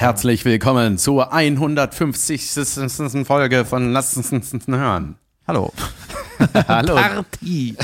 Herzlich willkommen zur 150. Folge von Lass uns hören. Hallo. Hallo. Party.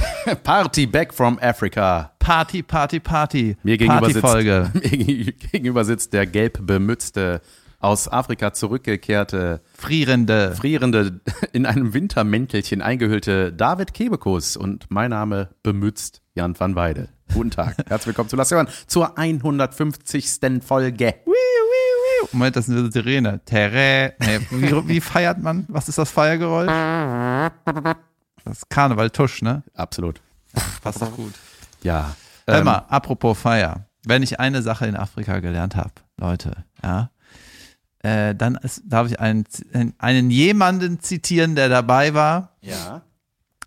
Party back from Africa. Party, Party, Party. Mir gegenüber, sitzt, Partyfolge. mir gegenüber sitzt der gelb bemützte, aus Afrika zurückgekehrte, Frierende. frierende, in einem Wintermäntelchen eingehüllte David Kebekus und mein Name bemützt Jan van Weide. Guten Tag. Herzlich willkommen zu Lass hören zur 150. Folge. Wiu, wiu. Moment, das ist eine Sirene. Terre. Nee, wie, wie feiert man? Was ist das Feiergeräusch? Das ist Karneval Tusch, ne? Absolut. Passt doch gut. Ja. Hör Ähm, mal, apropos Feier. Wenn ich eine Sache in Afrika gelernt habe, Leute, ja, äh, dann ist, darf ich einen, einen jemanden zitieren, der dabei war. Ja.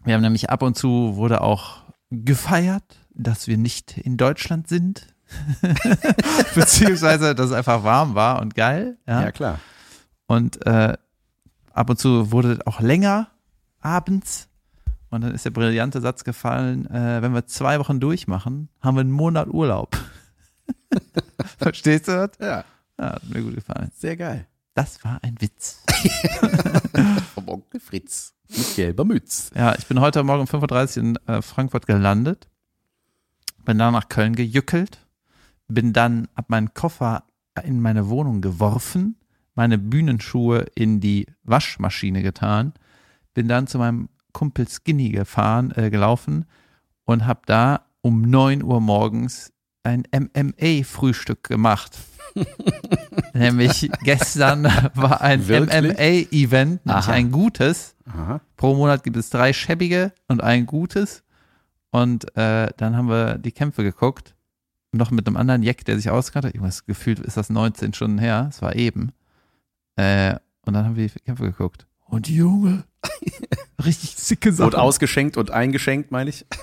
Wir haben nämlich ab und zu wurde auch gefeiert, dass wir nicht in Deutschland sind. Beziehungsweise, dass es einfach warm war und geil. Ja. Ja, klar. Und äh, ab und zu wurde auch länger abends. Und dann ist der brillante Satz gefallen, äh, wenn wir zwei Wochen durchmachen, haben wir einen Monat Urlaub. Verstehst du das? Ja. Ja, hat mir gut gefallen. Sehr geil. Das war ein Witz. Vom Onkel Fritz. Mit gelber Mütze. Ja, ich bin heute Morgen um 5.30 Uhr in äh, Frankfurt gelandet, bin dann nach Köln gejückelt, bin dann, hab meinen Koffer in meine Wohnung geworfen, meine Bühnenschuhe in die Waschmaschine getan, bin dann zu meinem Kumpel Skinny gefahren, äh, gelaufen und hab da um 9 Uhr morgens ein MMA-Frühstück gemacht. Nämlich gestern war ein? MMA-Event, nämlich ein gutes. Aha. Pro Monat gibt es drei schäbige und ein gutes. Und äh, dann haben wir die Kämpfe geguckt. Noch mit einem anderen Jack, der sich auskannte. Irgendwas gefühlt ist das 19 Stunden her. Es war eben. Äh, und dann haben wir die Kämpfe geguckt. Und Junge, richtig sicke Sache. Wurde ausgeschenkt und eingeschenkt, meine ich.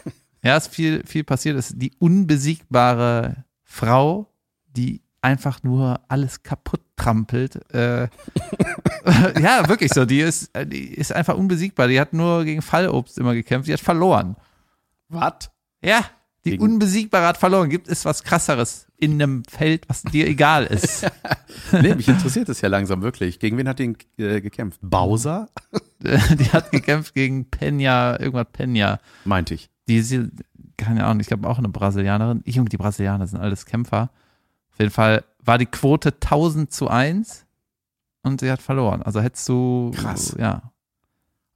Ja, ist viel, viel passiert. Es ist die unbesiegbare Frau, die einfach nur alles kaputt trampelt. Äh, ja, wirklich so. Die ist, die ist einfach unbesiegbar. Die hat nur gegen Fallobst immer gekämpft. Die hat verloren. Was? Ja, die Gegen- Unbesiegbare hat verloren. Gibt es was krasseres in einem Feld, was dir egal ist? Nee, mich interessiert es ja langsam wirklich. Gegen wen hat die äh, gekämpft? Bowser? die hat gekämpft gegen Pena, irgendwas Pena. Meinte ich. Die ist, keine Ahnung, ich glaube auch eine Brasilianerin. Ich und die Brasilianer sind alles Kämpfer. Auf jeden Fall war die Quote 1000 zu 1 und sie hat verloren. Also hättest du, Krass. ja,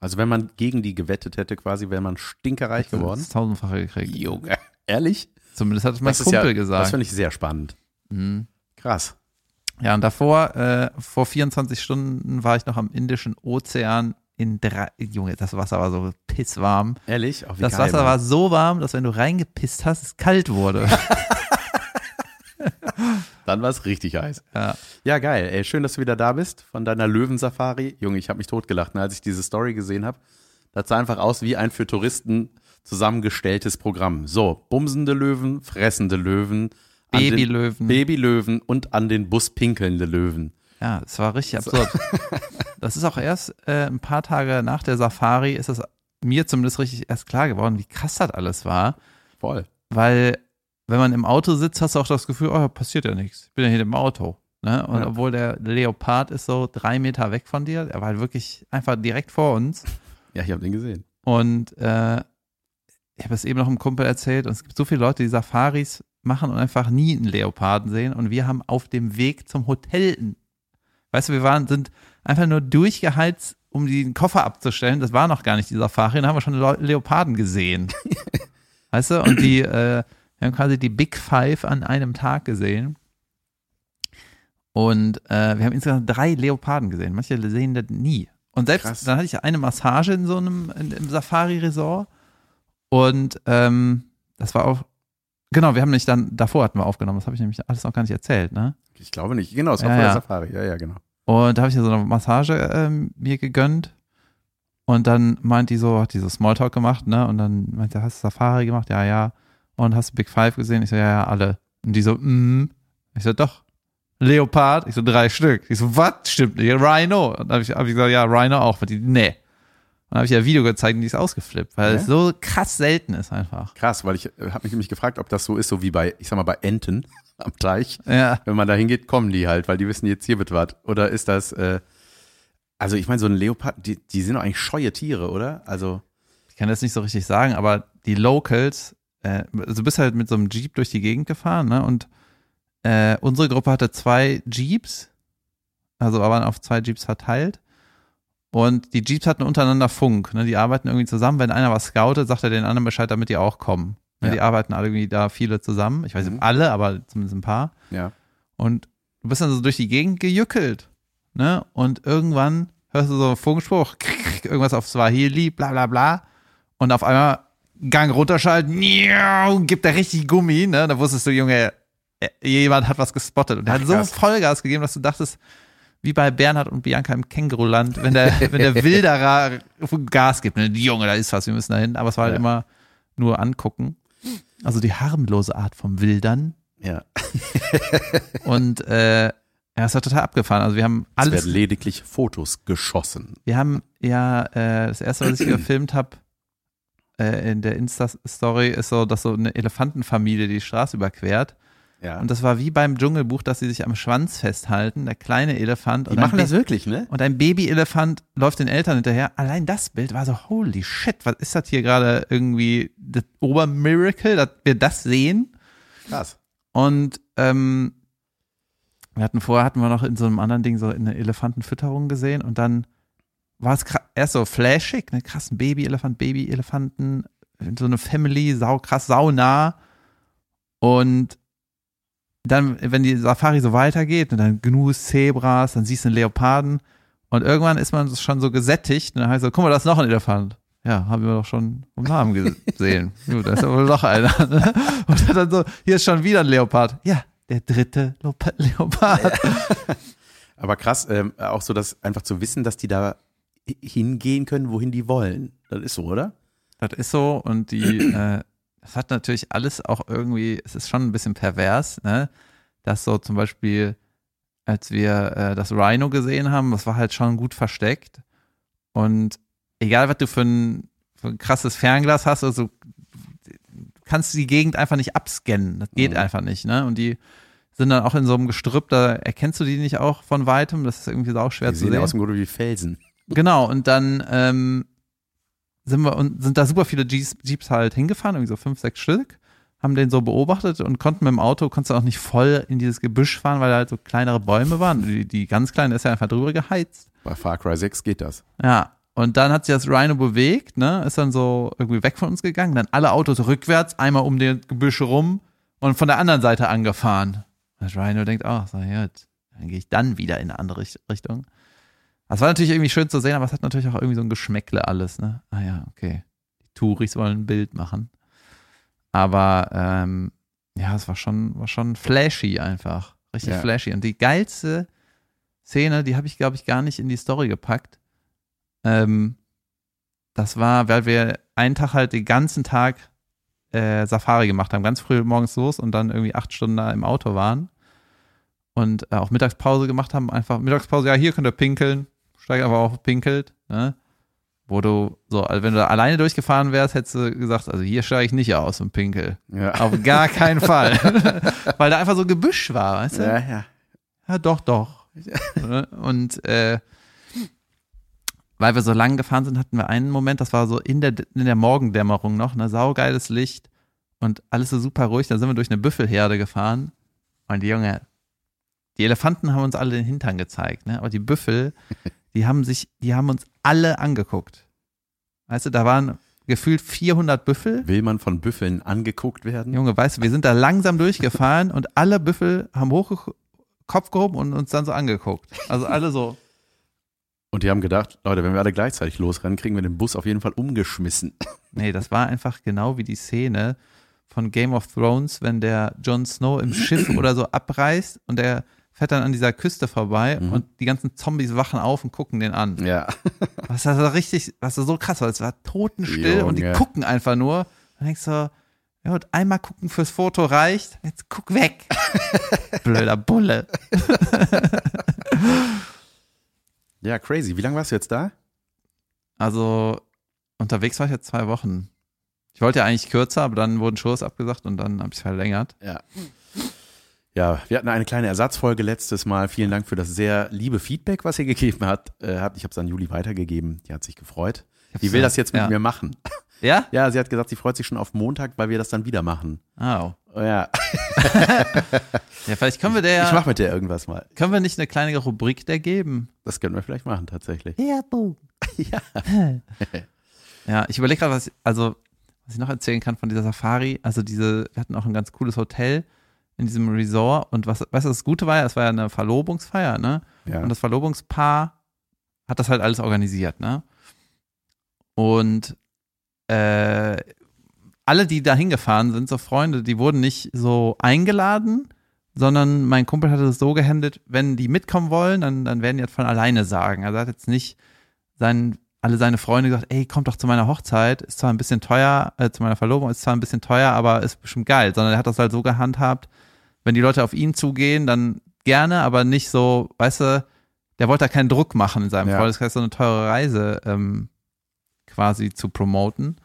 Also wenn man gegen die gewettet hätte, quasi wäre man stinkerreich geworden. das tausendfache gekriegt. Junge. Ehrlich? Zumindest hat es mein Das Kumpel ja, Das gesagt. finde ich sehr spannend. Mhm. Krass. Ja, und davor, äh, vor 24 Stunden war ich noch am Indischen Ozean in drei, Junge, das Wasser war so pisswarm. Ehrlich? Auch wie Das geil, Wasser Mann. war so warm, dass wenn du reingepisst hast, es kalt wurde. Dann war es richtig heiß. ja. Ja, geil. Ey, schön, dass du wieder da bist von deiner Löwensafari. Junge, ich habe mich totgelacht, ne, als ich diese Story gesehen habe. Das sah einfach aus wie ein für Touristen zusammengestelltes Programm. So, bumsende Löwen, fressende Löwen, Babylöwen. Babylöwen und an den Bus pinkelnde Löwen. Ja, es war richtig absurd. Das ist auch erst äh, ein paar Tage nach der Safari ist es mir zumindest richtig erst klar geworden, wie krass das alles war. Voll. Weil, wenn man im Auto sitzt, hast du auch das Gefühl, oh, passiert ja nichts. Ich bin ja hier im Auto. Ne? Und Ja. obwohl der Leopard ist so drei Meter weg von dir, er war halt wirklich einfach direkt vor uns. Ja, ich habe den gesehen. Und äh, ich habe es eben noch einem Kumpel erzählt und es gibt so viele Leute, die Safaris machen und einfach nie einen Leoparden sehen. Und wir haben auf dem Weg zum Hotel, weißt du, wir waren, sind einfach nur durchgeheizt, um den Koffer abzustellen. Das war noch gar nicht die Safari, dann haben wir schon Leo- Leoparden gesehen. weißt du, und die, äh, wir haben quasi die Big Five an einem Tag gesehen. Und äh, wir haben insgesamt drei Leoparden gesehen. Manche sehen das nie. Und selbst Krass. dann hatte ich eine Massage in so einem in, im Safari-Resort. Und ähm, das war auch, genau, wir haben nicht dann, davor hatten wir aufgenommen, das habe ich nämlich alles noch gar nicht erzählt, ne? Ich glaube nicht. Genau, es war Ja, vor der ja. Safari. Ja, ja, genau. Und da habe ich ja so eine Massage ähm, mir gegönnt. Und dann meint die so, hat die so Smalltalk gemacht, ne? Und dann meinte, hast du Safari gemacht? Ja, ja. Und hast du Big Five gesehen? Ich so, ja, ja, alle. Und die so, mm. Ich so, doch. Leopard? Ich so, drei Stück. Ich so, was? Stimmt nicht. Rhino. Und dann habe ich, hab ich gesagt, ja, Rhino auch. Und die, nee. Und dann habe ich ja ein Video gezeigt und die ist ausgeflippt, weil Ja? es so krass selten ist einfach. Krass, weil ich habe mich nämlich gefragt, ob das so ist, so wie bei, ich sag mal, bei Enten. am Teich. Ja. Wenn man da hingeht, kommen die halt, weil die wissen, jetzt hier wird was. Oder ist das, äh, also ich meine, so ein Leopard, die, die sind doch eigentlich scheue Tiere, oder? Also, Ich kann das nicht so richtig sagen, aber die Locals, äh, also du bist halt mit so einem Jeep durch die Gegend gefahren, ne? Und äh, unsere Gruppe hatte zwei Jeeps, also waren auf zwei Jeeps verteilt. Und die Jeeps hatten untereinander Funk, ne? Die arbeiten irgendwie zusammen. Wenn einer was scoutet, sagt er den anderen Bescheid, damit die auch kommen. Ne? Ja. Die arbeiten alle irgendwie da viele zusammen. Ich weiß nicht, Mhm. alle, aber zumindest ein paar. ja. Und du bist dann so durch die Gegend gejückelt. Ne? Und irgendwann hörst du so einen Funkspruch, irgendwas auf Swahili, bla bla bla. Und auf einmal Gang runterschalten, niau, gibt er richtig Gummi. Ne? Da wusstest du, Junge, äh, jemand hat was gespottet. Und er hat Ach, so krass. Vollgas gegeben, dass du dachtest, wie bei Bernhard und Bianca im Känguruland, wenn der, wenn der Wilderer Gas gibt. Ne? Junge, da ist was, wir müssen da hin. Aber es war halt Ja. immer nur angucken. Also die harmlose Art vom Wildern. Ja. Und äh, ja, es war total abgefahren. Also wir haben Es alles, werden lediglich Fotos geschossen. wir haben ja äh, das erste, was ich gefilmt habe äh, in der Insta-Story, ist so, dass so eine Elefantenfamilie die Straße überquert. Ja. Und das war wie beim Dschungelbuch, dass sie sich am Schwanz festhalten, der kleine Elefant die und, machen ein, das wirklich, ne? und ein Babyelefant läuft den Eltern hinterher. Allein das Bild war so, holy shit, was ist das hier gerade irgendwie das Obermiracle, dass wir das sehen? Krass. Und ähm, wir hatten vorher hatten wir noch in so einem anderen Ding so eine Elefantenfütterung gesehen und dann war es erst so flashig, ne, krass, ein Baby-Elefant, Baby-Elefanten, so eine Family, sau krass, sau nah. Und dann, wenn die Safari so weitergeht, und dann Gnus, Zebras, dann siehst du einen Leoparden und irgendwann ist man schon so gesättigt und dann heißt so, guck mal, da ist noch ein Elefant. Ja, haben wir doch schon vom Namen gesehen. Gut, da ist wohl noch einer. Ne? Und dann so, hier ist schon wieder ein Leopard. Ja, der dritte Leop- Leopard. Aber krass, ähm, auch so, dass einfach zu wissen, dass die da hi- hingehen können, wohin die wollen. Das ist so, oder? Das ist so und die, äh, das hat natürlich alles auch irgendwie, es ist schon ein bisschen pervers, ne? Dass so zum Beispiel, als wir äh, das Rhino gesehen haben, das war halt schon gut versteckt und egal, was du für ein, für ein krasses Fernglas hast, also du kannst die Gegend einfach nicht abscannen, das geht Mhm. einfach nicht, ne? Und die sind dann auch in so einem Gestrüpp, da erkennst du die nicht auch von weitem, das ist irgendwie auch schwer Die zu sehen sehen. aus dem Grunde wie Felsen. Genau, und dann ähm, sind wir und sind da super viele Jeeps, Jeeps halt hingefahren, irgendwie so fünf, sechs Stück, haben den so beobachtet und konnten mit dem Auto, konntest du auch nicht voll in dieses Gebüsch fahren, weil da halt so kleinere Bäume waren. Die, die ganz kleine ist ja einfach drüber geheizt. Bei Far Cry 6 geht das. Ja. Und dann hat sich das Rhino bewegt, ne, ist dann so irgendwie weg von uns gegangen, dann alle Autos rückwärts, einmal um den Gebüsch rum und von der anderen Seite angefahren. Das Rhino denkt, ach, so, ja, jetzt- dann gehe ich dann wieder in eine andere Richt- Richtung. Das war natürlich irgendwie schön zu sehen, aber es hat natürlich auch irgendwie so ein Geschmäckle alles, ne? Ah ja, okay. Die Touris wollen ein Bild machen. Aber ähm, ja, es war schon, war schon flashy einfach. Richtig Ja. flashy. Und die geilste Szene, die habe ich, glaube ich, gar nicht in die Story gepackt. Ähm, das war, weil wir einen Tag halt den ganzen Tag äh, Safari gemacht haben, ganz früh morgens los und dann irgendwie acht Stunden da im Auto waren und äh, auch Mittagspause gemacht haben. Einfach Mittagspause, ja, hier könnt ihr pinkeln, steig einfach auf, pinkelt, ne? Wo du so, also wenn du da alleine durchgefahren wärst, hättest du gesagt, also hier steige ich nicht aus und pinkel. Ja. Auf gar keinen Fall. Weil da einfach so Gebüsch war, weißt du? Ja, ja. Ja, doch, doch. Ne? und äh, weil wir so lang gefahren sind, hatten wir einen Moment, das war so in der, in der Morgendämmerung noch, ne, saugeiles Licht und alles so super ruhig. Da sind wir durch eine Büffelherde gefahren und die Junge, die Elefanten haben uns alle den Hintern gezeigt, ne? aber die Büffel, die haben sich, die haben uns alle angeguckt. Weißt du, da waren gefühlt 400 Büffel. Will man von Büffeln angeguckt werden? Junge, weißt du, wir sind da langsam durchgefahren und alle Büffel haben hoch Kopf gehoben und uns dann so angeguckt. Also alle so. Und die haben gedacht, Leute, wenn wir alle gleichzeitig losrennen, kriegen wir den Bus auf jeden Fall umgeschmissen. Nee, das war einfach genau wie die Szene von Game of Thrones, wenn der Jon Snow im Schiff oder so abreißt und der fährt dann an dieser Küste vorbei Mhm. und die ganzen Zombies wachen auf und gucken den an. Ja. Was das war richtig, was das so krass war, es war totenstill und die Junge. gucken einfach nur. Dann denkst du, ja, und einmal gucken fürs Foto reicht, jetzt guck weg. Blöder Bulle. Ja, crazy. Wie lange warst du jetzt da? Also unterwegs war ich jetzt zwei Wochen. Ich wollte ja eigentlich kürzer, aber dann wurden Shows abgesagt und dann habe ich verlängert. Ja. Ja, wir hatten eine kleine Ersatzfolge letztes Mal. Vielen Dank für das sehr liebe Feedback, was ihr gegeben habt. Äh, habt. Ich habe es an Juli weitergegeben. Die hat sich gefreut. Die will das jetzt mit ja. mir machen. Ja? Ja, sie hat gesagt, sie freut sich schon auf Montag, weil wir das dann wieder machen. Oh. Oh, ja, Ja, vielleicht können wir der, ich mache mit der irgendwas mal. können wir nicht eine kleine Rubrik der geben? Das können wir vielleicht machen, tatsächlich. Ja, du. Ja. Ja, ich überlege gerade, was, also, was ich noch erzählen kann von dieser Safari. Also diese, wir hatten auch ein ganz cooles Hotel in diesem Resort und was, weißt du, das Gute war ja, es war ja eine Verlobungsfeier, ne? Ja. Und das Verlobungspaar hat das halt alles organisiert, ne? Und äh, alle, die da hingefahren sind, so Freunde, die wurden nicht so eingeladen, sondern mein Kumpel hatte es so gehandelt, wenn die mitkommen wollen, dann, dann werden die halt von alleine sagen. Also er hat jetzt nicht seinen, alle seine Freunde gesagt, ey, kommt doch zu meiner Hochzeit, ist zwar ein bisschen teuer, äh, zu meiner Verlobung ist zwar ein bisschen teuer, aber ist bestimmt geil, sondern er hat das halt so gehandhabt, wenn die Leute auf ihn zugehen, dann gerne, aber nicht so, weißt du, der wollte da keinen Druck machen in seinem Ja. Freundeskreis, so eine teure Reise ähm, quasi zu promoten.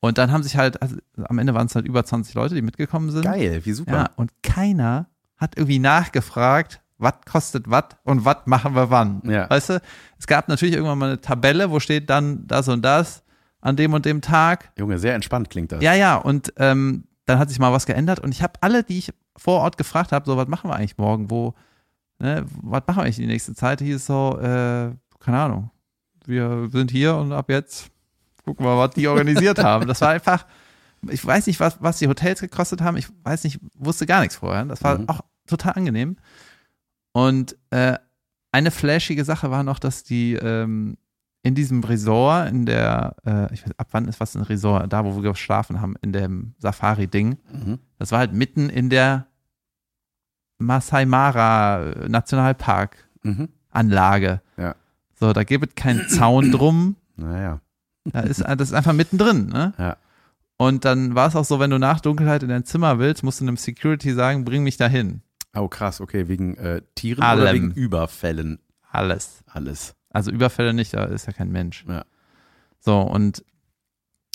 Und dann haben sich halt, also am Ende waren es halt über 20 Leute, die mitgekommen sind. Geil, wie super. Ja, und keiner hat irgendwie nachgefragt, was kostet was und was machen wir wann. Ja. Weißt du, es gab natürlich irgendwann mal eine Tabelle, wo steht dann das und das an dem und dem Tag. Junge, sehr entspannt klingt das. Ja, ja, und ähm, dann hat sich mal was geändert und ich habe alle, die ich vor Ort gefragt habe, so, was machen wir eigentlich morgen, wo, ne, was machen wir eigentlich die nächste Zeit, hieß es so, äh, keine Ahnung, wir sind hier und ab jetzt gucken wir, was die organisiert haben. Das war einfach, ich weiß nicht, was, was die Hotels gekostet haben, ich weiß nicht, wusste gar nichts vorher. Das war Mhm. auch total angenehm. Und äh, eine flashige Sache war noch, dass die ähm, in diesem Resort, in der, äh, ich weiß, ab wann ist was ein Resort, da wo wir geschlafen haben, in dem Safari-Ding, Mhm. das war halt mitten in der Masai Mara Nationalpark Mhm. Anlage. Ja. So, da gibt es keinen Zaun drum. Naja. Da ist, das ist einfach mittendrin, ne? Ja. Und dann war es auch so, wenn du nach Dunkelheit in dein Zimmer willst, musst du einem Security sagen, bring mich dahin. Oh, krass, okay, wegen äh, Tieren oder Allem. wegen Überfällen? Alles. Alles. Also Überfälle nicht, da ist ja kein Mensch. Ja. So, und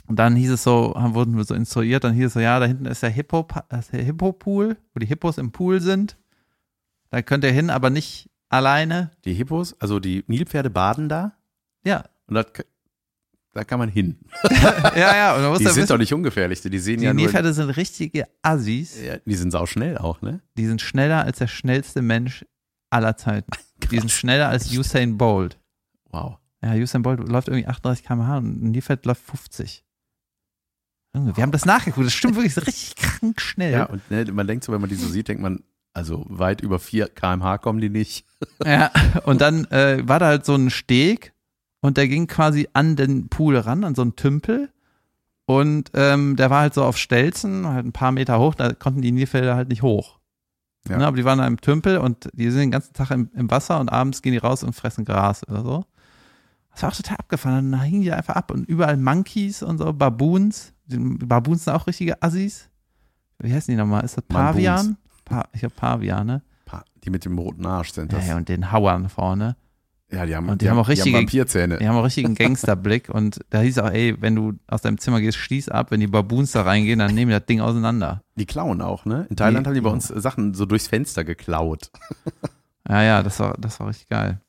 dann hieß es so, wurden wir so instruiert, dann hieß es so, ja, da hinten ist der Hippo, das der Hippo-Pool, wo die Hippos im Pool sind. Da könnt ihr hin, aber nicht alleine. Die Hippos, also die Nilpferde baden da Ja, und das, da kann man hin. ja, ja. Und man muss Die ja sind wissen, doch nicht ungefährlich, die sehen die ja nur. Nilpferde sind richtige Assis. Ja, die sind sau schnell auch, ne? Die sind schneller als der schnellste Mensch aller Zeiten. Die sind schneller als Usain Bolt. Wow. Ja, Usain Bolt läuft irgendwie 38 km/h und ein Nilpferd läuft 50. Junge, Wir haben das nachgeguckt, das stimmt wirklich so richtig krank schnell. Ja, und ne, man denkt so, wenn man die so sieht, denkt man, also weit über 4 kmh kommen die nicht. Ja, und dann äh, war da halt so ein Steg und der ging quasi an den Pool ran, an so einen Tümpel. Und ähm, der war halt so auf Stelzen, halt ein paar Meter hoch, da konnten die Nilpferde halt nicht hoch. Ja. Ne, aber die waren da im Tümpel und die sind den ganzen Tag im, im Wasser und abends gehen die raus und fressen Gras oder so. Das war auch total abgefahren. Dann hingen die einfach ab und überall Monkeys und so, Baboons. Die Baboons sind auch richtige Assis. Wie heißen die nochmal? Ist das. Pavian? Pa ich glaube Pavian, ne? Pa- Die mit dem roten Arsch sind das. ja, und den Hauern vorne. Ja, die haben, Und die haben auch richtige- Vampirzähne. Die haben auch richtigen Gangsterblick und da hieß auch, ey, wenn du aus deinem Zimmer gehst, schließ ab, wenn die Baboons da reingehen, dann nehmen die das Ding auseinander. Die klauen auch, ne? In Thailand Die- haben die bei uns Sachen so durchs Fenster geklaut. Ja, ja, das war, das war richtig geil.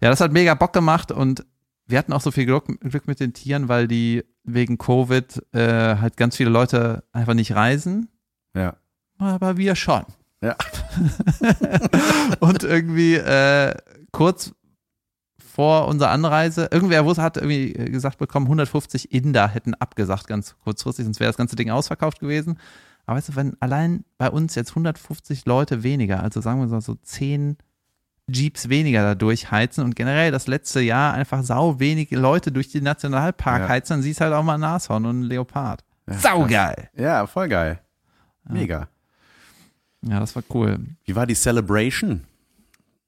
Ja, das hat mega Bock gemacht und wir hatten auch so viel Glück, Glück mit den Tieren, weil die wegen Covid äh, halt ganz viele Leute einfach nicht reisen. Ja. Aber wir schon. Ja. und irgendwie äh, kurz vor unserer Anreise, irgendwer wusste, hat irgendwie gesagt bekommen, 150 Inder hätten abgesagt, ganz kurzfristig, sonst wäre das ganze Ding ausverkauft gewesen. Aber weißt du, wenn allein bei uns jetzt 150 Leute weniger, also sagen wir so, so 10 Jeeps weniger da durchheizen und generell das letzte Jahr einfach sau wenige Leute durch die Nationalpark Ja. heizen, dann siehst halt auch mal ein Nashorn und ein Leopard. Ja, Saugeil! Ja, voll geil. Mega. Ja, das war cool. Wie war die Celebration?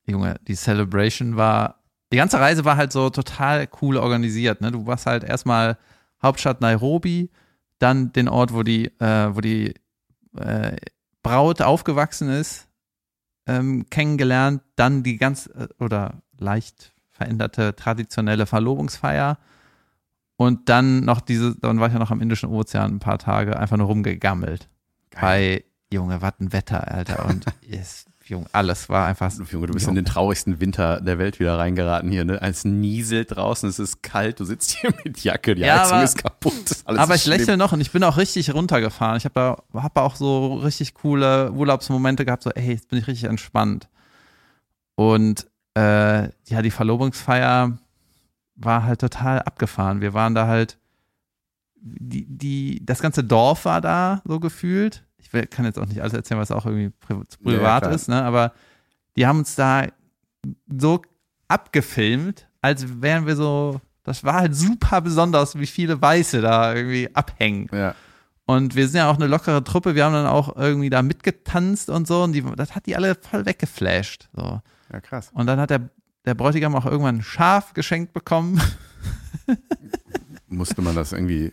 Junge, die Celebration war, die ganze Reise war halt so total cool organisiert. Ne? Du warst halt erstmal Hauptstadt Nairobi, dann den Ort, wo die, äh, wo die äh, Braut aufgewachsen ist, ähm, kennengelernt, dann die ganz äh, oder leicht veränderte traditionelle Verlobungsfeier und dann noch diese, dann war ich ja noch am Indischen Ozean ein paar Tage einfach nur rumgegammelt. bei Junge, was ein Wetter, Alter. Und yes, Junge, alles war einfach. Junge, du bist in den traurigsten Winter der Welt wieder reingeraten hier, ne? Es nieselt draußen, es ist kalt, du sitzt hier mit Jacke, die Ja, Heizung aber- ist kaputt. Aber ist ich lächle noch und ich bin auch richtig runtergefahren. Ich habe da hab auch so richtig coole Urlaubsmomente gehabt, so, ey, jetzt bin ich richtig entspannt. Und äh, ja, die Verlobungsfeier war halt total abgefahren. Wir waren da halt, die, die, das ganze Dorf war da so gefühlt. Ich will, kann jetzt auch nicht alles erzählen, was auch irgendwie Ja, ja, privat klar. ist, ne? Aber die haben uns da so abgefilmt, als wären wir so, das war halt super besonders, wie viele Weiße da irgendwie abhängen. Ja. Und wir sind ja auch eine lockere Truppe, wir haben dann auch irgendwie da mitgetanzt und so und die, das hat die alle voll weggeflasht. So. ja, krass. Und dann hat der, der Bräutigam auch irgendwann ein Schaf geschenkt bekommen. Musste man das irgendwie,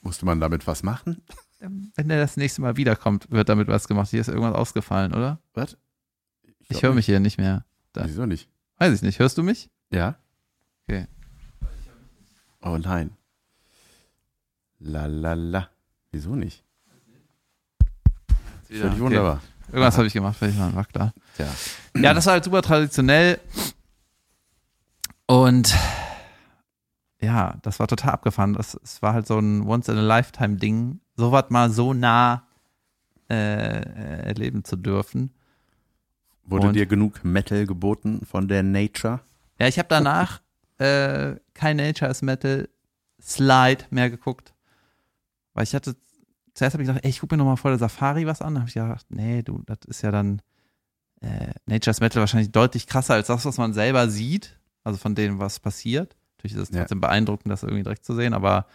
musste man damit was machen? Wenn der das nächste Mal wiederkommt, wird damit was gemacht. Hier ist irgendwas ausgefallen, oder? Was? Ich glaub höre mich hier nicht mehr. da. Wieso nicht? Weiß ich nicht. Hörst du mich? Ja? Okay. Oh nein. La la la. Wieso nicht? Ja, Völlig wunderbar. Irgendwas habe ich gemacht, vielleicht war Wackler. Tja. Ja, das war halt super traditionell. Und ja, das war total abgefahren. Das, es war halt so ein Once-in-a-Lifetime-Ding, sowas mal so nah äh, erleben zu dürfen. Wurde Und- dir genug Metal geboten von der Nature? Ja, ich habe danach äh, kein Nature is Metal Slide mehr geguckt. Weil ich hatte, zuerst habe ich gedacht, ey, ich gucke mir nochmal vor der Safari was an. Da habe ich gedacht, nee, du, das ist ja dann äh, Nature is Metal wahrscheinlich deutlich krasser als das, was man selber sieht. Also von dem, was passiert. Natürlich ist es Ja. trotzdem beeindruckend, das irgendwie direkt zu sehen, aber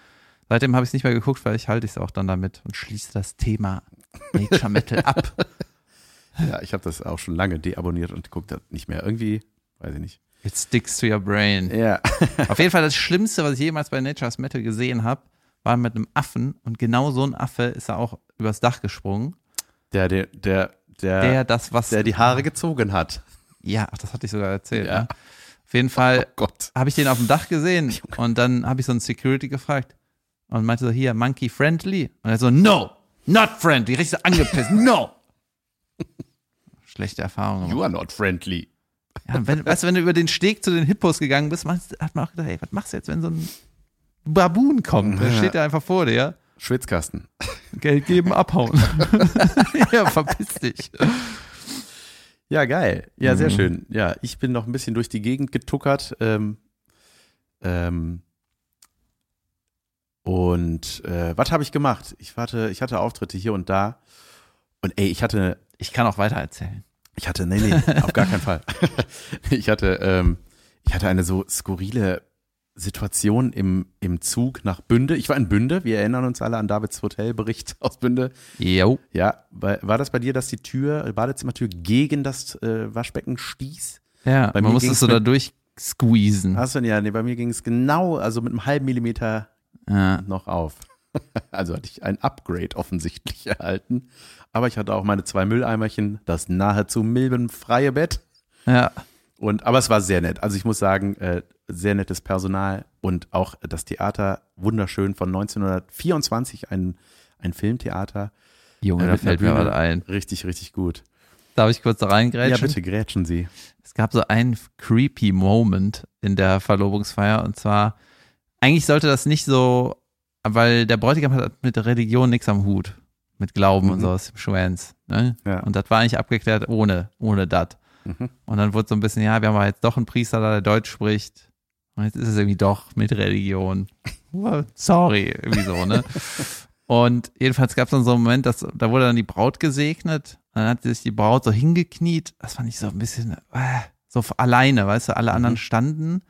seitdem habe ich es nicht mehr geguckt, weil ich halte es auch dann damit und schließe das Thema Nature Metal ab. Ja, ich habe das auch schon lange deabonniert und gucke das nicht mehr. Irgendwie, weiß ich nicht. It sticks to your brain. Ja. Auf jeden Fall das Schlimmste, was ich jemals bei Nature's Metal gesehen habe, war mit einem Affen und genau so ein Affe ist er auch übers Dach gesprungen. Der, der, der, der, Der das, was. der die Haare gezogen hat. Ja, ach, das hatte ich sogar erzählt. Ja. Ne? Auf jeden Fall Oh habe ich den auf dem Dach gesehen und dann habe ich so einen Security gefragt und meinte so, hier, monkey friendly? Und er so, no, not friendly. Richtig so angepisst, no. Schlechte Erfahrung. You are not friendly. Ja, wenn, weißt du, wenn du über den Steg zu den Hippos gegangen bist, hat man auch gedacht, ey, was machst du jetzt, wenn so ein Baboon kommt? Der Ja. steht ja einfach vor dir. Schwitzkasten. Geld geben, abhauen. ja, verpiss dich. Ja, geil. Ja, sehr Mhm. schön. Ja, ich bin noch ein bisschen durch die Gegend getuckert. Ähm, ähm, und äh, was habe ich gemacht? Ich hatte, ich hatte Auftritte hier und da. Und ey, ich hatte, Ich kann auch weiter erzählen. ich hatte, nee, nee, auf gar keinen Fall. Ich hatte, ähm, ich hatte eine so skurrile Situation im, im Zug nach Bünde. Ich war in Bünde. Wir erinnern uns alle an Davids Hotelbericht aus Bünde. Jo. Ja, war das bei dir, dass die Tür, Badezimmertür gegen das äh, Waschbecken stieß? Ja, Bei man mir muss ging's es so mit- da durchsqueezen. Hast du ja, nee, bei mir ging es genau, also mit einem halben Millimeter Ja. noch auf. Also hatte ich ein Upgrade offensichtlich erhalten. Aber ich hatte auch meine zwei Mülleimerchen, das nahezu milbenfreie Bett. ja. Und, aber es war sehr nett. Also ich muss sagen, äh, sehr nettes Personal und auch das Theater wunderschön von 1924, ein, ein Filmtheater. Junge, Äh, fällt mir was ein. Richtig, richtig gut. Darf ich kurz da Ja, reingrätschen? bitte grätschen Sie. Es gab so einen creepy Moment in der Verlobungsfeier und zwar, eigentlich sollte das nicht so, weil der Bräutigam hat mit der Religion nichts am Hut. Mit Glauben und Mhm. so aus dem Schwänz. Ne? Ja. Und das war eigentlich abgeklärt ohne, ohne das. Mhm. Und dann wurde so ein bisschen, ja, wir haben jetzt doch einen Priester da, der Deutsch spricht. Und jetzt ist es irgendwie doch mit Religion. Sorry, irgendwie so, ne? Und jedenfalls gab es dann so einen Moment, dass, da wurde dann die Braut gesegnet. Dann hat sich die Braut so hingekniet. Das fand ich so ein bisschen äh, so alleine, weißt du, alle anderen standen.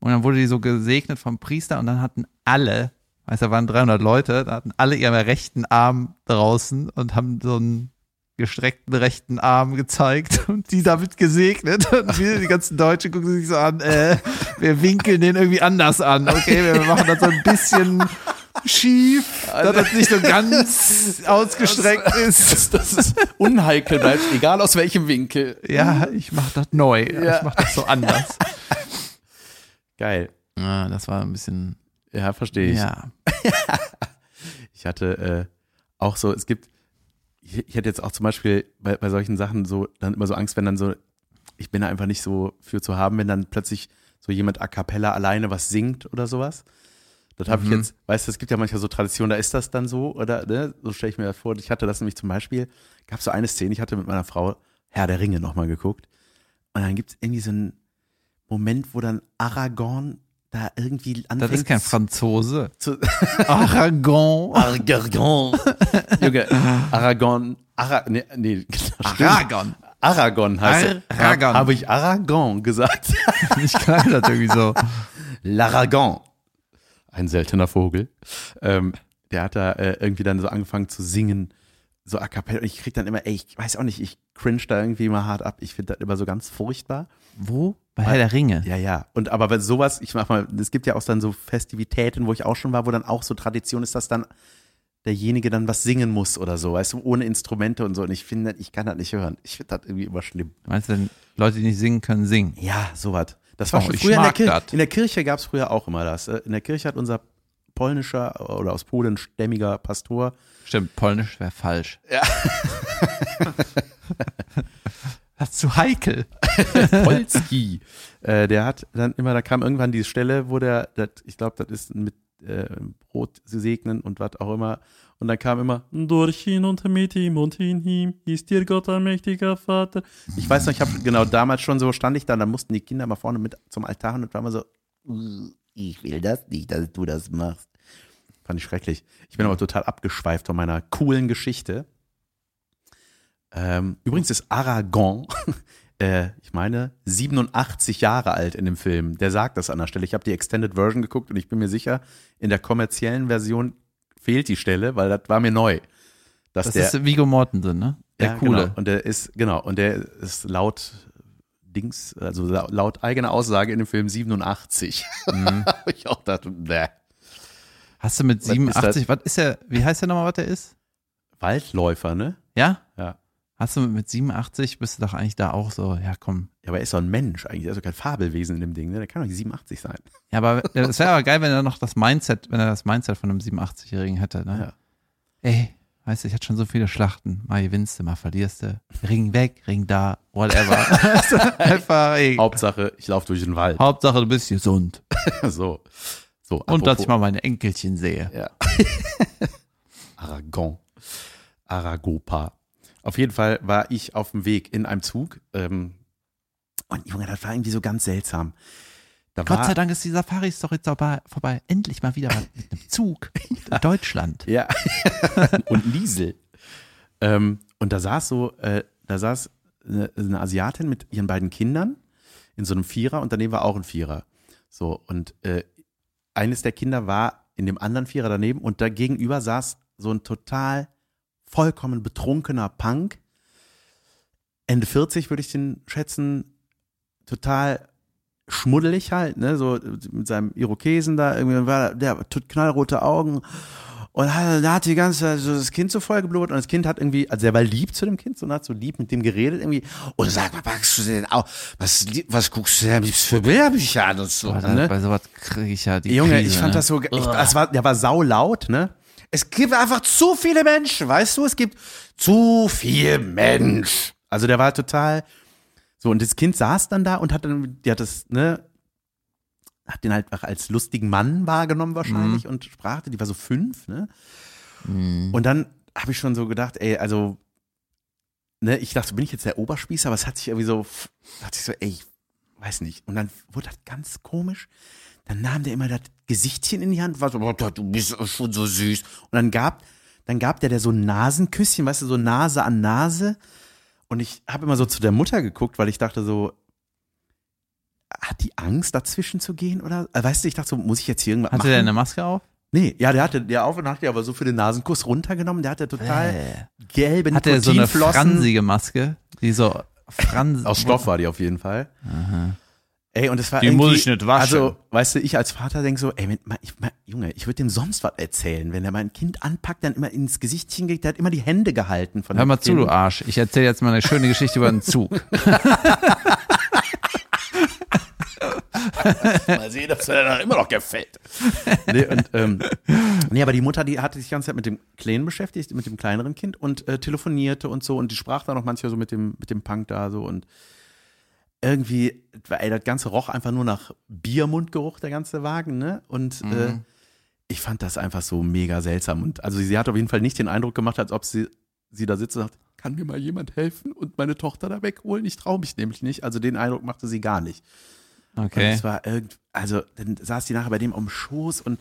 Und dann wurde die so gesegnet vom Priester und dann hatten alle, weißt du, da waren 300 Leute, da hatten alle ihren rechten Arm draußen und haben so einen gestreckten rechten Arm gezeigt und die damit gesegnet. Und wir, die ganzen Deutschen gucken sich so an, äh, wir winkeln den irgendwie anders an. Okay, wir machen das so ein bisschen schief, dass das nicht so ganz ausgestreckt ist. Das ist unheikel bleibt, egal aus welchem Winkel. Ja, ich mach das neu. Ja. Ich mach das so anders. Geil. Ja, das war ein bisschen, Ja, verstehe ich. ja. Ich hatte äh, auch so, es gibt, ich, ich hätte jetzt auch zum Beispiel bei, bei solchen Sachen so dann immer so Angst, wenn dann so, ich bin da einfach nicht so für zu haben, wenn dann plötzlich so jemand a cappella alleine was singt oder sowas. Das habe ich Mhm. jetzt, weißt du, es gibt ja manchmal so Traditionen, da ist das dann so, oder, ne? So stelle ich mir das vor. Ich hatte das nämlich zum Beispiel, gab so eine Szene, ich hatte mit meiner Frau Herr der Ringe nochmal geguckt. Und dann gibt es irgendwie so einen Moment, wo dann Aragorn da irgendwie anfängt. Das ist kein Franzose. zu, Aragon. Aragorn. Junge, Aragorn. Ara, nee, nee. Aragon. Aragon heißt. Aragon. Habe ich Aragon gesagt? Ich klang das irgendwie so. L'Aragon. Ein seltener Vogel. Ähm, der hat da äh, irgendwie dann so angefangen zu singen, so a cappella. Und ich krieg dann immer, ey, ich weiß auch nicht, ich cringe da irgendwie immer hart ab. Ich finde das immer so ganz furchtbar. Wo? Bei Herr der Ringe. Ja, ja. Und aber wenn sowas, ich mach mal, es gibt ja auch dann so Festivitäten, wo ich auch schon war, wo dann auch so Tradition ist, dass dann derjenige dann was singen muss oder so, weißt du, ohne Instrumente und so. Und ich finde, ich kann das nicht hören. Ich finde das irgendwie immer schlimm. Meinst du denn, Leute, die nicht singen können, singen? Ja, sowas. Das war Oh, schon früher in der Kirche. In der Kirche gab es früher auch immer das. Äh, In der Kirche hat unser polnischer oder aus Polen stämmiger Pastor Stimmt, Polnisch wäre falsch. Ja. das ist zu heikel. Polski. äh, der hat dann immer, da kam irgendwann die Stelle, wo der, das, ich glaube, das ist mit äh, Brot segnen und was auch immer. Und dann kam immer, durch ihn und mit ihm und in ihm ist dir Gott ein mächtiger Vater. Ich weiß noch, ich habe genau damals schon so, stand ich da, dann mussten die Kinder mal vorne mit zum Altar und war immer so, "Uh, ich will das nicht, dass du das machst. Fand ich schrecklich. Ich bin aber total abgeschweift von meiner coolen Geschichte. Ähm, übrigens ist Aragon, äh, ich meine, 87 Jahre alt in dem Film. Der sagt das an der Stelle. Ich habe die Extended Version geguckt und ich bin mir sicher, in der kommerziellen Version fehlt die Stelle, weil das war mir neu. Dass Das der, ist Vigo Mortensen, ne? Der ja, coole. Genau. Und der ist, genau, und der ist laut Dings, also laut, eigener Aussage in dem Film 87. Mhm. ich auch dachte, bäh. Hast du mit ist 87, was ist der, wie heißt der nochmal, was der ist? Waldläufer, ne? Ja? Hast du mit 87, bist du doch eigentlich da auch so, ja komm. Ja, aber er ist doch ein Mensch eigentlich, er ist doch kein Fabelwesen in dem Ding, ne? Der kann doch nicht 87 sein. Ja, aber es wäre aber geil, wenn er noch das Mindset, wenn er das Mindset von einem 87-Jährigen hätte, ne? Ja. Ey, weißt du, ich hatte schon so viele Schlachten. Mal gewinnst du, mal verlierst du. Ring weg, Ring da, whatever. Einfach, ey. Hauptsache, ich laufe durch den Wald. Hauptsache, du bist gesund. so. So, Und dass apropos- ich mal meine Enkelchen sehe. Ja. Aragon. Aragopa. Auf jeden Fall war ich auf dem Weg in einem Zug. Ähm, und Junge, das war irgendwie so ganz seltsam. Da Gott war, sei Dank ist die Safari ist doch jetzt vorbei. Endlich mal wieder mit einem Zug in Deutschland. Ja. und Liesel. Ähm, und da saß so, äh, da saß eine, eine Asiatin mit ihren beiden Kindern in so einem Vierer und daneben war auch ein Vierer. So, und äh, eines der Kinder war in dem anderen Vierer daneben und da gegenüber saß so ein total vollkommen betrunkener Punk. Ende 40 würde ich den schätzen, total schmuddelig halt, ne, so mit seinem Irokesen da, irgendwie war der hat knallrote Augen und hat, da hat die ganze Zeit so das Kind so voll geblutet und das Kind hat irgendwie, also er war lieb zu dem Kind, so und hat so lieb mit dem geredet irgendwie und sag mal, was guckst du denn auch, was, was guckst du denn am liebsten für Bilderbücher an und so, Boah, ne? Bei sowas kriege ich ja die Junge, Krise, ich fand ne? das so, ich, das war, der war saulaut, ne? Es gibt einfach zu viele Menschen, weißt du? Es gibt zu viel Mensch. Also der war total so und das Kind saß dann da und hat dann, die hat das, ne, hat den halt als lustigen Mann wahrgenommen wahrscheinlich und sprach, die war so fünf, ne? Mhm. Und dann habe ich schon so gedacht, ey, also, ne, ich dachte, bin ich jetzt der Oberspießer, aber es hat sich irgendwie so, hat sich so, ey, ich weiß nicht. Und dann wurde das ganz komisch. Dann nahm der immer das Gesichtchen in die Hand, war so, oh, du bist schon so süß. Und dann gab, dann gab der der so ein Nasenküsschen, weißt du, so Nase an Nase. Und ich habe immer so zu der Mutter geguckt, weil ich dachte so, hat die Angst, dazwischen zu gehen? Oder, äh, weißt du, ich dachte so, muss ich jetzt hier irgendwas Hatte machen? der eine Maske auf? Nee, ja, der hatte der auf und hat der aber so für den Nasenkuss runtergenommen. Der hatte total Äh. gelbe Hat er so eine fransige Maske? Die so Frans Aus Stoff war die auf jeden Fall. Ey, und es war Die irgendwie, muss ich nicht waschen. Also, weißt du, ich als Vater denk so, ey, mein, ich, mein, Junge, ich würde dem sonst was erzählen, wenn er mein Kind anpackt, dann immer ins Gesichtchen geht, der hat immer die Hände gehalten von Hör dem mal zu, Kind. du Arsch. Ich erzähle jetzt mal eine schöne Geschichte über einen Zug. Mal sehen, ob es mir dann immer noch gefällt. Nee, und, ähm, nee, aber die Mutter, die hatte sich die ganze Zeit mit dem Kleinen beschäftigt, mit dem kleineren Kind und äh, telefonierte und so und die sprach dann auch manchmal so mit dem, mit dem Punk da so und irgendwie, ey, das Ganze roch einfach nur nach Biermundgeruch, der ganze Wagen, ne? Und Mhm. äh, ich fand das einfach so mega seltsam. Und also sie hat auf jeden Fall nicht den Eindruck gemacht, als ob sie, sie da sitzt und sagt, kann mir mal jemand helfen und meine Tochter da wegholen? Ich traue mich nämlich nicht. Also den Eindruck machte sie gar nicht. Und Okay. es war irgend, also dann saß die nachher bei dem am Schoß und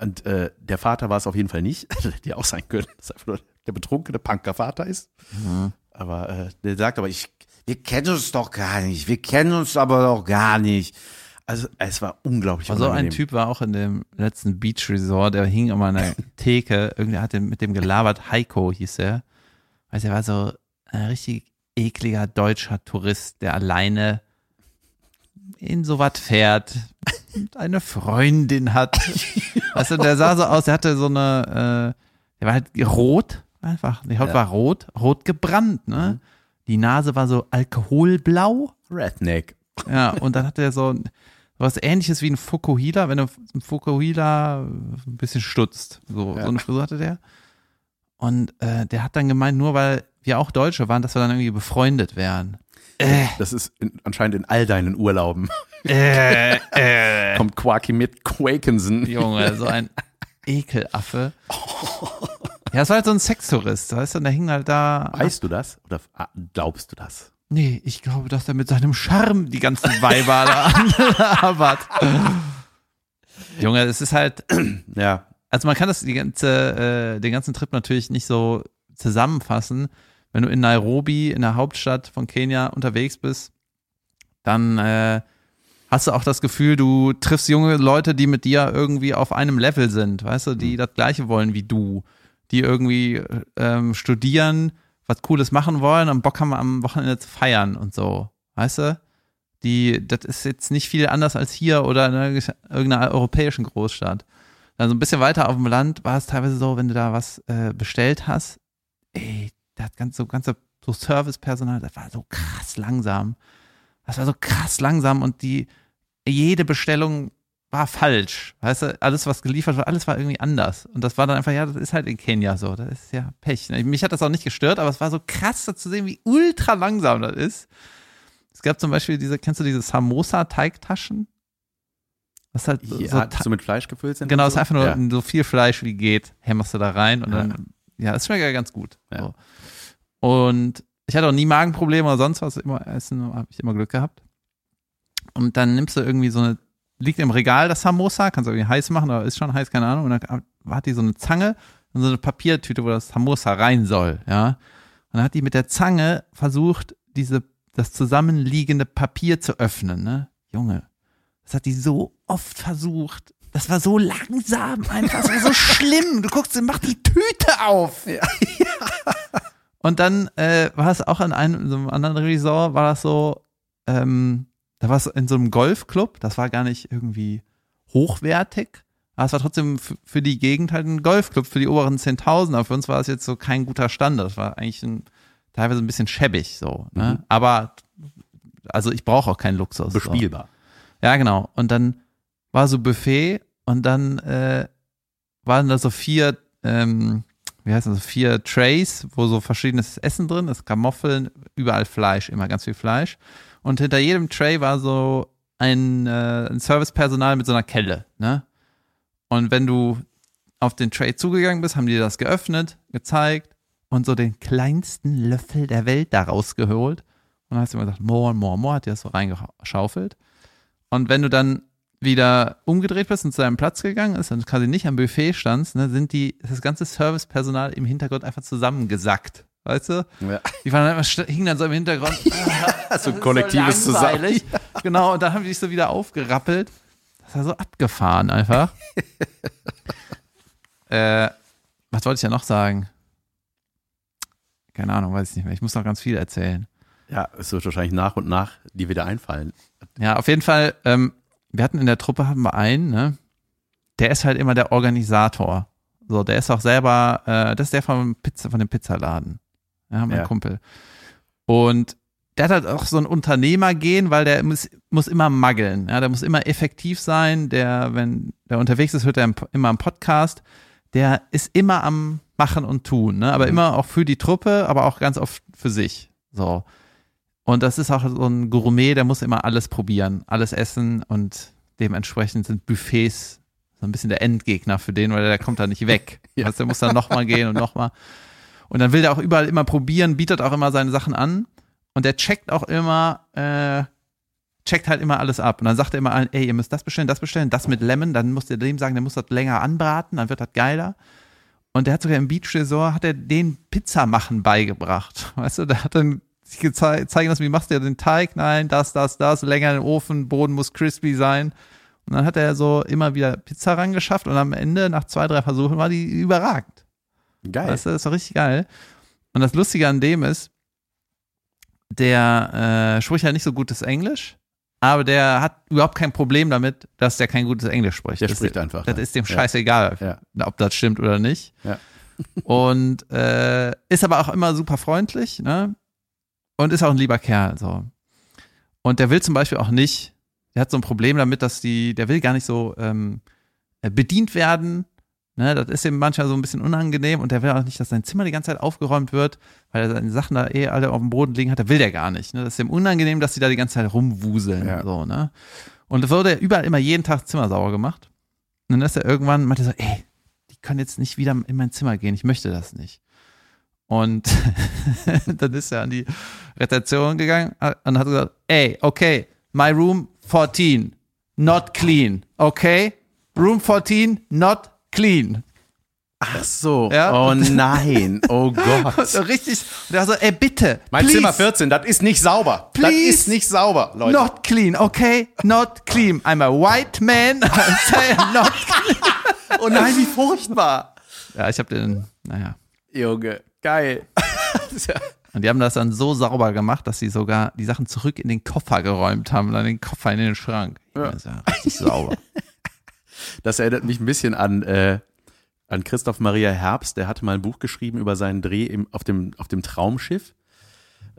und äh, der Vater war es auf jeden Fall nicht. Also, hätte ja auch sein können, dass einfach nur der betrunkene Punker-Vater ist. Mhm. Aber äh, der sagt aber, ich, wir kennen uns doch gar nicht. Wir kennen uns aber doch gar nicht. Also es war unglaublich Aber so ein unangenehm. Typ war auch in dem letzten Beach Resort, der hing immer an der Theke, irgendwie hat er mit dem gelabert, Heiko hieß er. Weißt du, er war so ein richtig ekliger deutscher Tourist, der alleine in so was fährt, und eine Freundin hat. Weißt du, der sah so aus, der hatte so eine, äh, der war halt rot, einfach, die Haut Ja. war rot, rot gebrannt, ne? Die Nase war so alkoholblau. Redneck. Ja, und dann hatte er so was ähnliches wie ein Fukuhila, wenn du ein Fukuhila ein bisschen stutzt. So, Ja. so eine Frisur hatte der. Und äh, der hat dann gemeint, nur weil wir auch Deutsche waren, dass wir dann irgendwie befreundet wären. Das ist in, anscheinend in all deinen Urlauben. Äh, äh. Kommt Quarky mit Quakensen. Junge, so ein Ekelaffe. Ja, es war halt so ein Sextourist, weißt du, und der hing halt da. Weißt du das? Oder ah, glaubst du das? Nee, ich glaube, dass er mit seinem Charme die ganzen Weiber da anlabert. Junge, es ist halt, Ja. Also man kann das die ganze, äh, den ganzen Trip natürlich nicht so zusammenfassen. Wenn du in Nairobi, in der Hauptstadt von Kenia unterwegs bist, dann äh, hast du auch das Gefühl, du triffst junge Leute, die mit dir irgendwie auf einem Level sind, weißt du, die das Gleiche wollen wie du, die irgendwie ähm, studieren, was Cooles machen wollen und Bock haben am Wochenende zu feiern und so, weißt du? Die, das ist jetzt nicht viel anders als hier oder in einer- irgendeiner europäischen Großstadt. Dann so ein bisschen weiter auf dem Land war es teilweise so, wenn du da was äh, bestellt hast, ey, das ganze, so ganze so Servicepersonal, das war so krass langsam. Das war so krass langsam und die, jede Bestellung war falsch. Weißt du, alles, was geliefert war, alles war irgendwie anders. Und das war dann einfach, ja, das ist halt in Kenia so. Das ist ja Pech. ne? Mich hat das auch nicht gestört, aber es war so krass da zu sehen, wie ultra langsam das ist. Es gab zum Beispiel diese, kennst du diese Samosa-Teigtaschen? Was halt so, Ja, so mit Fleisch gefüllt sind. Genau, es ist so? einfach nur Ja. so viel Fleisch wie geht, hämmerst du da rein und Ja. dann, ja, es schmeckt ja ganz gut. So. Und ich hatte auch nie Magenprobleme oder sonst was, immer essen, habe ich immer Glück gehabt. Und dann nimmst du irgendwie so eine, liegt im Regal das Samosa, kannst du irgendwie heiß machen, aber ist schon heiß, keine Ahnung. Und dann hat die so eine Zange und so eine Papiertüte, wo das Samosa rein soll, ja. Und dann hat die mit der Zange versucht, diese, das zusammenliegende Papier zu öffnen, ne? Junge, das hat die so oft versucht. Das war so langsam einfach. Das war so schlimm. Du guckst, sie macht die Tüte auf. Und dann äh, war es auch in einem in so einem anderen Resort, war das so, ähm, da war es in so einem Golfclub, das war gar nicht irgendwie hochwertig, aber es war trotzdem für die Gegend halt ein Golfclub, für die oberen 10.000, aber für uns war es jetzt so kein guter Standard, das war eigentlich ein, teilweise ein bisschen schäbig so, ne? Mhm. aber also ich brauche auch keinen Luxus. So. Bespielbar. Ja, genau. Und dann war so Buffet und dann äh, waren da so vier, ähm, wie heißt das, so vier Trays, wo so verschiedenes Essen drin ist, Kartoffeln, überall Fleisch, immer ganz viel Fleisch. Und hinter jedem Tray war so ein, äh, ein Servicepersonal mit so einer Kelle, ne? Und wenn du auf den Tray zugegangen bist, haben die das geöffnet, gezeigt und so den kleinsten Löffel der Welt da rausgeholt. Und dann hast du immer gesagt, more, more, more, hat die das so reingeschaufelt. Und wenn du dann wieder umgedreht bist und zu deinem Platz gegangen ist und quasi nicht am Buffet standst, ne, sind die, das ganze Servicepersonal im Hintergrund einfach zusammengesackt. Weißt du? Ja. Die waren dann immer, hingen dann so im Hintergrund. So ein kollektives so Zusammen. Genau, und dann haben die sich so wieder aufgerappelt. Das war so abgefahren einfach. äh, was wollte ich ja noch sagen? Keine Ahnung, weiß ich nicht mehr. Ich muss noch ganz viel erzählen. Ja, es wird wahrscheinlich nach und nach die wieder einfallen. Ja, auf jeden Fall, ähm, wir hatten in der Truppe haben wir einen, ne? Der ist halt immer der Organisator. So, der ist auch selber, äh, das ist der vom Pizza, von dem Pizzaladen. Ja, mein Ja. Kumpel. Und der hat halt auch so ein Unternehmer gehen, weil der muss, muss immer maggeln. Ja, der muss immer effektiv sein. Der, wenn der unterwegs ist, hört er immer am Podcast. Der ist immer am Machen und Tun, ne? aber mhm. immer auch für die Truppe, aber auch ganz oft für sich. So. Und das ist auch so ein Gourmet, der muss immer alles probieren, alles essen und dementsprechend sind Buffets so ein bisschen der Endgegner für den, weil der kommt da nicht weg. ja. Also der muss dann nochmal gehen und nochmal. Und dann will der auch überall immer probieren, bietet auch immer seine Sachen an und der checkt auch immer, äh, checkt halt immer alles ab. Und dann sagt er immer, ey, ihr müsst das bestellen, das bestellen, das mit Lemon, dann muss ihr dem sagen, der muss das länger anbraten, dann wird das geiler. Und der hat sogar im Beach Resort, hat er den Pizza machen beigebracht. Weißt du, der hat dann sich gezeigt, zeigen lassen, wie machst du den Teig? Nein, das, das, das, länger den Ofen, Boden muss crispy sein. Und dann hat er so immer wieder Pizza rangeschafft und am Ende, nach zwei, drei Versuchen, war die überragend. Geil. Weißt du, das war richtig geil. Und das Lustige an dem ist, der äh, spricht ja nicht so gutes Englisch, aber der hat überhaupt kein Problem damit, dass der kein gutes Englisch spricht. Der das spricht einfach. Das ist dem scheißegal, ja. ob das stimmt oder nicht. Ja. Und äh, ist aber auch immer super freundlich, ne? Und ist auch ein lieber Kerl. So. Und der will zum Beispiel auch nicht, der hat so ein Problem damit, dass die, der will gar nicht so ähm, äh, bedient werden. Ne, das ist ihm manchmal so ein bisschen unangenehm und der will auch nicht, dass sein Zimmer die ganze Zeit aufgeräumt wird, weil er seine Sachen da eh alle auf dem Boden liegen hat. Der will der gar nicht. Ne? Das ist ihm unangenehm, dass die da die ganze Zeit rumwuseln. Ja. So, ne? Und es wurde überall immer jeden Tag Zimmer sauber gemacht. Und dann ist er irgendwann, meinte so, ey, die können jetzt nicht wieder in mein Zimmer gehen, ich möchte das nicht. Und dann ist er an die Rezeption gegangen und hat gesagt, ey, okay, my room 14, not clean, okay? Room 14, not clean. Ach so. Ja? Oh nein. Oh Gott. so richtig. Und er so, ey, bitte. Mein please, Zimmer 14, das ist nicht sauber. Please, das ist nicht sauber, Leute. Not clean, okay? Not clean. I'm a white man. say not clean. oh nein, wie furchtbar. Ja, ich hab den, naja. Junge. Geil. Und die haben das dann so sauber gemacht, dass sie sogar die Sachen zurück in den Koffer geräumt haben, dann den Koffer in den Schrank. Ja. Das ja richtig sauber. Das erinnert mich ein bisschen an, äh, an Christoph Maria Herbst. Der hatte mal ein Buch geschrieben über seinen Dreh im, auf, dem, auf dem Traumschiff.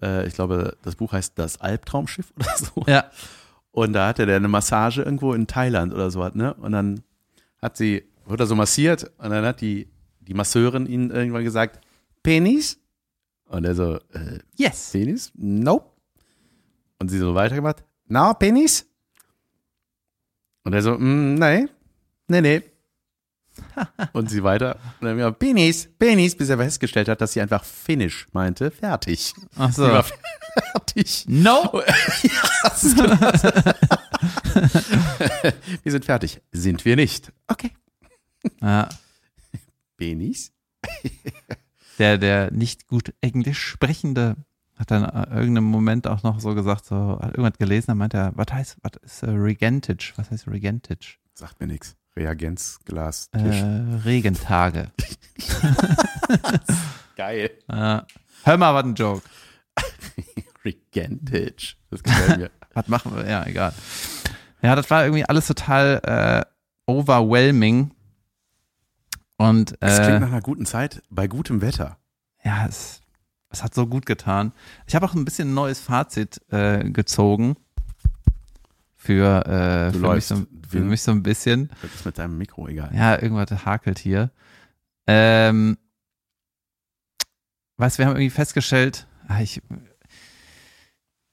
Äh, ich glaube, das Buch heißt Das Albtraumschiff oder so. Ja. Und da hatte der eine Massage irgendwo in Thailand oder so, ne? Und dann hat sie, wurde er so massiert und dann hat die, die Masseurin ihn irgendwann gesagt, Penis? Und er so, äh, yes. Penis? Nope. Und sie so weitergemacht, na, Penis? Und er so, mm, nee, nee, nee. und sie weiter, und dann wieder, Penis, Penis, bis er festgestellt hat, dass sie einfach Finish meinte, fertig. Ach so. Sie war fertig. No. wir sind fertig. Sind wir nicht. Okay. Ja. Penis? der, der nicht gut Englisch sprechende hat dann äh, irgendeinem Moment auch noch so gesagt, so, hat irgendwas gelesen, dann meint er, was heißt, was ist uh, Regentage? Was heißt Regentage? Sagt mir nichts. Reagenzglas. Äh, Regentage. Geil. Äh, hör mal, was ein Joke. Regentage. Das gefällt mir. was machen wir? Ja, egal. Ja, das war irgendwie alles total äh, overwhelming. Und, äh, es klingt nach einer guten Zeit bei gutem Wetter. Ja, es, es hat so gut getan. Ich habe auch ein bisschen ein neues Fazit äh, gezogen für, äh, für, mich so, für mich so ein bisschen. Das ist mit deinem Mikro egal. Ja, irgendwas hakelt hier. Ähm, weißt du, wir haben irgendwie festgestellt, ah, ich,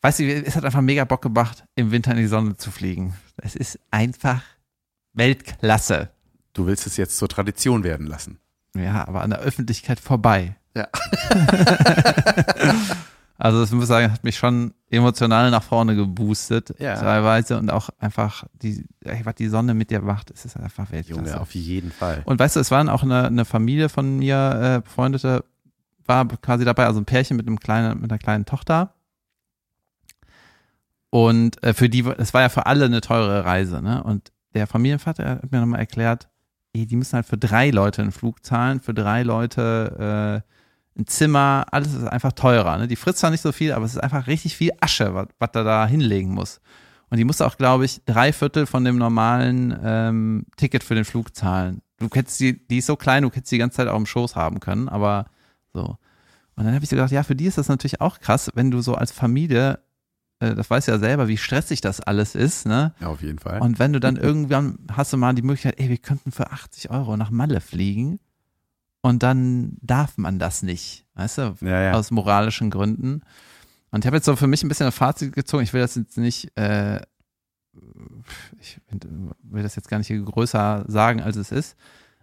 weißt du, es hat einfach mega Bock gemacht, im Winter in die Sonne zu fliegen. Es ist einfach Weltklasse. Du willst es jetzt zur Tradition werden lassen. Ja, aber an der Öffentlichkeit vorbei. Ja. also das muss ich sagen, hat mich schon emotional nach vorne geboostet, ja. teilweise und auch einfach die, was die Sonne mit dir macht, ist es einfach Weltklasse. Junge, auf jeden Fall. Und weißt du, es waren auch eine, eine Familie von mir, äh, Befreundete, war quasi dabei, also ein Pärchen mit einem kleinen, mit einer kleinen Tochter. Und äh, für die, es war ja für alle eine teure Reise, ne? Und der Familienvater hat mir nochmal erklärt, die müssen halt für drei Leute einen Flug zahlen, für drei Leute äh, ein Zimmer, alles ist einfach teurer. Ne? Die frisst zwar nicht so viel, aber es ist einfach richtig viel Asche, was, was er da hinlegen muss. Und die muss auch, glaube ich, drei Viertel von dem normalen ähm, Ticket für den Flug zahlen. Du hättest die, die ist so klein, du hättest die ganze Zeit auch im Schoß haben können, aber so. Und dann habe ich so gedacht, ja, für die ist das natürlich auch krass, wenn du so als Familie, äh, das weißt du ja selber, wie stressig das alles ist, ne? Ja, auf jeden Fall. Und wenn du dann irgendwann hast du mal die Möglichkeit, ey, wir könnten für 80 Euro nach Malle fliegen und dann darf man das nicht, weißt du, ja, ja. aus moralischen Gründen. Und ich habe jetzt so für mich ein bisschen ein Fazit gezogen. Ich will das jetzt nicht, äh, ich will das jetzt gar nicht größer sagen, als es ist.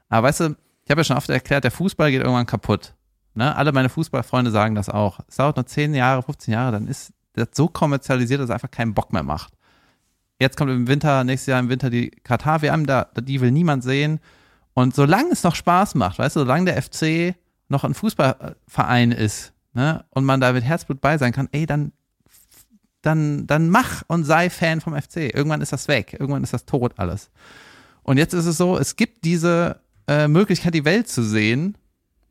Aber weißt du, ich habe ja schon oft erklärt, der Fußball geht irgendwann kaputt. Ne? Alle meine Fußballfreunde sagen das auch. Es dauert nur 10 Jahre, 15 Jahre, dann ist das so kommerzialisiert, dass es einfach keinen Bock mehr macht. Jetzt kommt im Winter, nächstes Jahr im Winter die Katar-WM, da, die will niemand sehen. Und solange es noch Spaß macht, weißt du, solange der FC noch ein Fußballverein ist, ne, und man da mit Herzblut bei sein kann, ey, dann, dann, dann mach und sei Fan vom FC. Irgendwann ist das weg. Irgendwann ist das tot alles. Und jetzt ist es so, es gibt diese äh, Möglichkeit, die Welt zu sehen.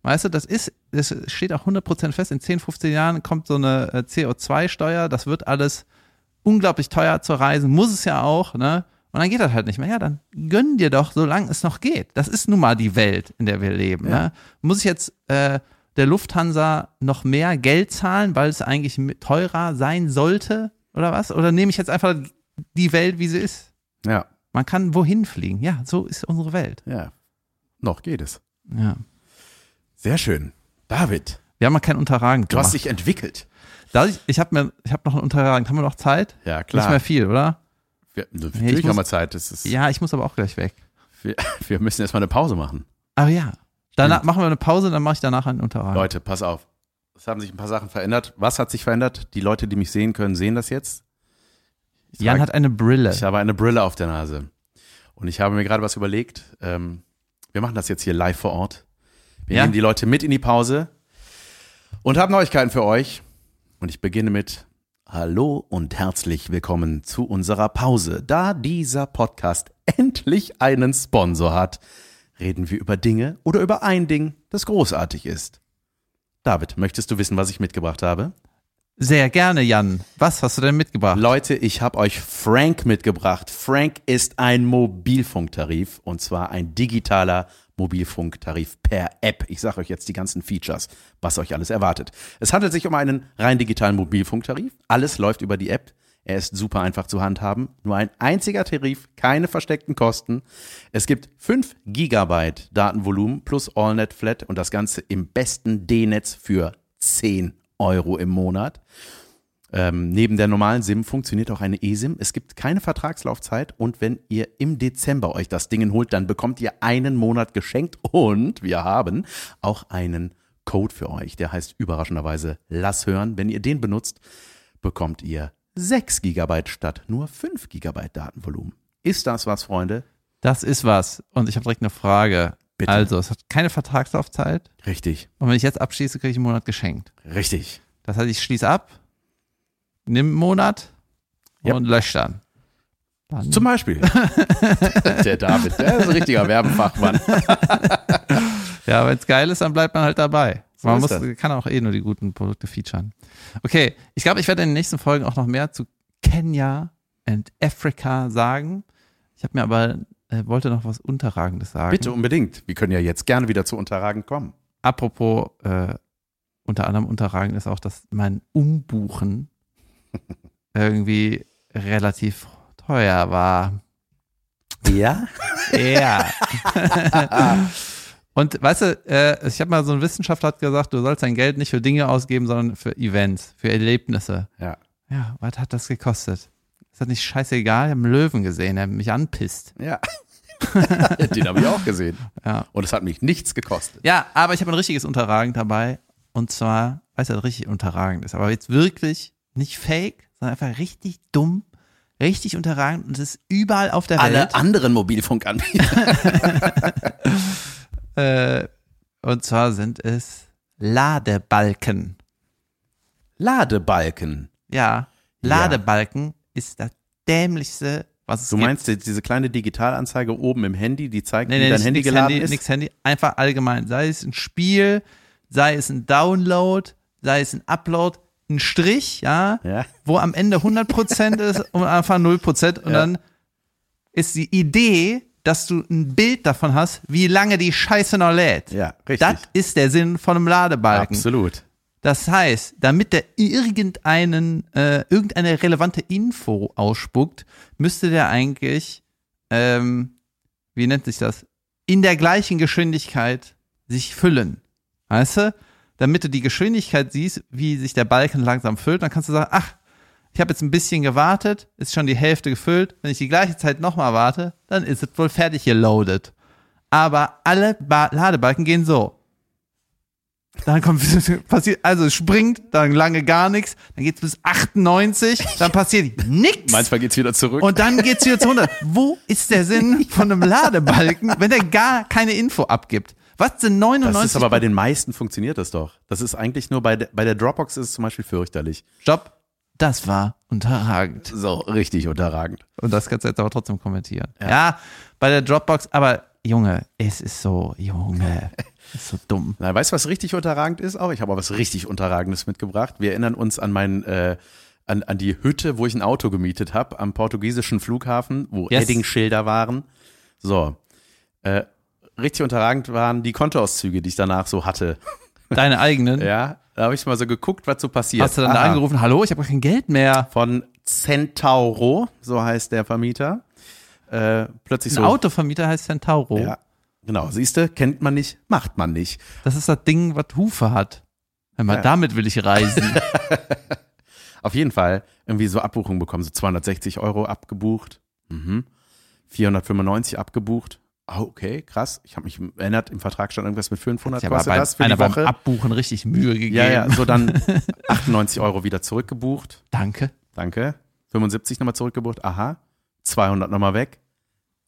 Weißt du, das ist, das steht auch 100% fest. In 10, 15 Jahren kommt so eine äh, CO2-Steuer. Das wird alles unglaublich teuer zu reisen. Muss es ja auch, ne? Und dann geht das halt nicht mehr. Ja, dann gönn dir doch, solange es noch geht. Das ist nun mal die Welt, in der wir leben. Ja. Ne? Muss ich jetzt äh, der Lufthansa noch mehr Geld zahlen, weil es eigentlich teurer sein sollte? Oder was? Oder nehme ich jetzt einfach die Welt, wie sie ist? Ja. Man kann wohin fliegen. Ja, so ist unsere Welt. Ja. Noch geht es. Ja. Sehr schön. David. Wir haben mal kein Unterragend Du hast dich entwickelt. ich ich habe mir, ich habe noch ein Unterragend. Haben wir noch Zeit? Ja, klar. Nicht mehr viel, oder? Wir, natürlich muss, haben wir Zeit. Das ist, ja, ich muss aber auch gleich weg. Wir, wir müssen erstmal eine Pause machen. Ach ja. Danach machen wir eine Pause, dann mache ich danach einen Unterragend. Leute, pass auf. Es haben sich ein paar Sachen verändert. Was hat sich verändert? Die Leute, die mich sehen können, sehen das jetzt. Ich Jan hat eine Brille. Ich habe eine Brille auf der Nase. Und ich habe mir gerade was überlegt. Ähm, wir machen das jetzt hier live vor Ort. Wir ja. nehmen die Leute mit in die Pause und haben Neuigkeiten für euch. Und ich beginne mit Hallo und herzlich willkommen zu unserer Pause. Da dieser Podcast endlich einen Sponsor hat, reden wir über Dinge oder über ein Ding, das großartig ist. David, möchtest du wissen, was ich mitgebracht habe? Sehr gerne, Jan. Was hast du denn mitgebracht? Leute, ich habe euch Frank mitgebracht. Frank ist ein Mobilfunktarif und zwar ein digitaler Mobilfunktarif per App. Ich sage euch jetzt die ganzen Features, was euch alles erwartet. Es handelt sich um einen rein digitalen Mobilfunktarif. Alles läuft über die App. Er ist super einfach zu handhaben. Nur ein einziger Tarif, keine versteckten Kosten. Es gibt 5 Gigabyte Datenvolumen plus AllNet Flat und das Ganze im besten D-Netz für 10 Euro im Monat. Ähm, neben der normalen SIM funktioniert auch eine eSIM. Es gibt keine Vertragslaufzeit und wenn ihr im Dezember euch das Ding holt, dann bekommt ihr einen Monat geschenkt und wir haben auch einen Code für euch, der heißt überraschenderweise Lass hören. Wenn ihr den benutzt, bekommt ihr 6 GB statt nur 5 GB Datenvolumen. Ist das was, Freunde? Das ist was. Und ich habe direkt eine Frage. Bitte. Also, es hat keine Vertragslaufzeit. Richtig. Und wenn ich jetzt abschließe, kriege ich einen Monat geschenkt. Richtig. Das heißt, ich schließe ab, nimm einen Monat yep. und lösch dann. dann. Zum Beispiel. der David, der ist ein richtiger Werbefachmann. ja, wenn es geil ist, dann bleibt man halt dabei. So man muss, kann auch eh nur die guten Produkte featuren. Okay, ich glaube, ich werde in den nächsten Folgen auch noch mehr zu Kenya and Africa sagen. Ich habe mir aber, äh, wollte noch was Unterragendes sagen. Bitte unbedingt. Wir können ja jetzt gerne wieder zu Unterragend kommen. Apropos, äh, unter anderem Unterragend ist auch, dass mein Umbuchen irgendwie relativ teuer war. Ja? Ja. Und weißt du, äh, ich habe mal so ein Wissenschaftler hat gesagt, du sollst dein Geld nicht für Dinge ausgeben, sondern für Events, für Erlebnisse. Ja. Ja, was hat das gekostet? Ist das nicht scheißegal? Ich habe einen Löwen gesehen, der mich anpisst. Ja. Den habe ich auch gesehen. Ja. Und es hat mich nichts gekostet. Ja, aber ich habe ein richtiges Unterragend dabei. Und zwar, weißt du, richtig unterragend ist, aber jetzt wirklich nicht fake, sondern einfach richtig dumm, richtig unterragend und es ist überall auf der Alle Welt. Alle anderen Mobilfunkanbieter. äh, und zwar sind es Ladebalken. Ladebalken? Ja, Ladebalken ja. ist das dämlichste, was es du gibt. Du meinst diese kleine Digitalanzeige oben im Handy, die zeigt, nee, wie nee, dein Handy geladen Handy, ist? Nix Handy, einfach allgemein. Sei es ein Spiel, sei es ein Download, sei es ein Upload, ein Strich, ja, ja. wo am Ende 100% ist und einfach 0% und ja. dann ist die Idee, dass du ein Bild davon hast, wie lange die Scheiße noch lädt. Ja, richtig. Das ist der Sinn von einem Ladebalken. Absolut. Das heißt, damit der irgendeinen, äh, irgendeine relevante Info ausspuckt, müsste der eigentlich, ähm, wie nennt sich das, in der gleichen Geschwindigkeit sich füllen. Weißt du? Damit du die Geschwindigkeit siehst, wie sich der Balken langsam füllt, dann kannst du sagen, ach, ich habe jetzt ein bisschen gewartet, ist schon die Hälfte gefüllt. Wenn ich die gleiche Zeit nochmal warte, dann ist es wohl fertig geloadet. Aber alle ba Ladebalken gehen so. Dann kommt passiert, also es springt, dann lange gar nichts, dann geht's bis 98, dann passiert nichts. Manchmal geht's wieder zurück. Und dann geht's wieder zu 100. Wo ist der Sinn von einem Ladebalken, wenn der gar keine Info abgibt? Was sind 99? das ist aber bei den meisten funktioniert das doch. Das ist eigentlich nur bei, der- bei der Dropbox ist es zum Beispiel fürchterlich. Stopp. Das war unterragend. So, richtig unterragend. Und das kannst du jetzt aber trotzdem kommentieren. Ja, bei der Dropbox, aber Junge, es ist so, Junge, ist so dumm. Na, weißt du, was richtig unterragend ist auch? Ich habe auch was richtig Unterragendes mitgebracht. Wir erinnern uns an meinen, äh, an, an die Hütte, wo ich ein Auto gemietet habe, am portugiesischen Flughafen, wo Yes. Edding-Schilder waren. So. Äh, richtig unterragend waren die Kontoauszüge, die ich danach so hatte. Deine eigenen. Ja, da habe ich mal so geguckt, was so passiert. Hast du dann da Aha. angerufen, hallo, ich habe kein Geld mehr. Von Centauro, so heißt der Vermieter. Äh, plötzlich Ein so. Autovermieter heißt Centauro. Ja, genau. Siehst du, kennt man nicht, macht man nicht. Das ist das Ding, was Hufe hat. Hör mal, Ja. damit will ich reisen. Auf jeden Fall irgendwie so Abbuchungen bekommen, so 260 Euro abgebucht, mhm. 495 abgebucht. Oh, okay, krass. Ich habe mich erinnert, im Vertrag stand irgendwas mit 500 ja, kostet bei, das für die Woche. beim Abbuchen richtig Mühe gegeben. ja, ja, so dann 98 Euro wieder zurückgebucht. Danke. Danke. 75 nochmal zurückgebucht. Aha. 200 nochmal weg.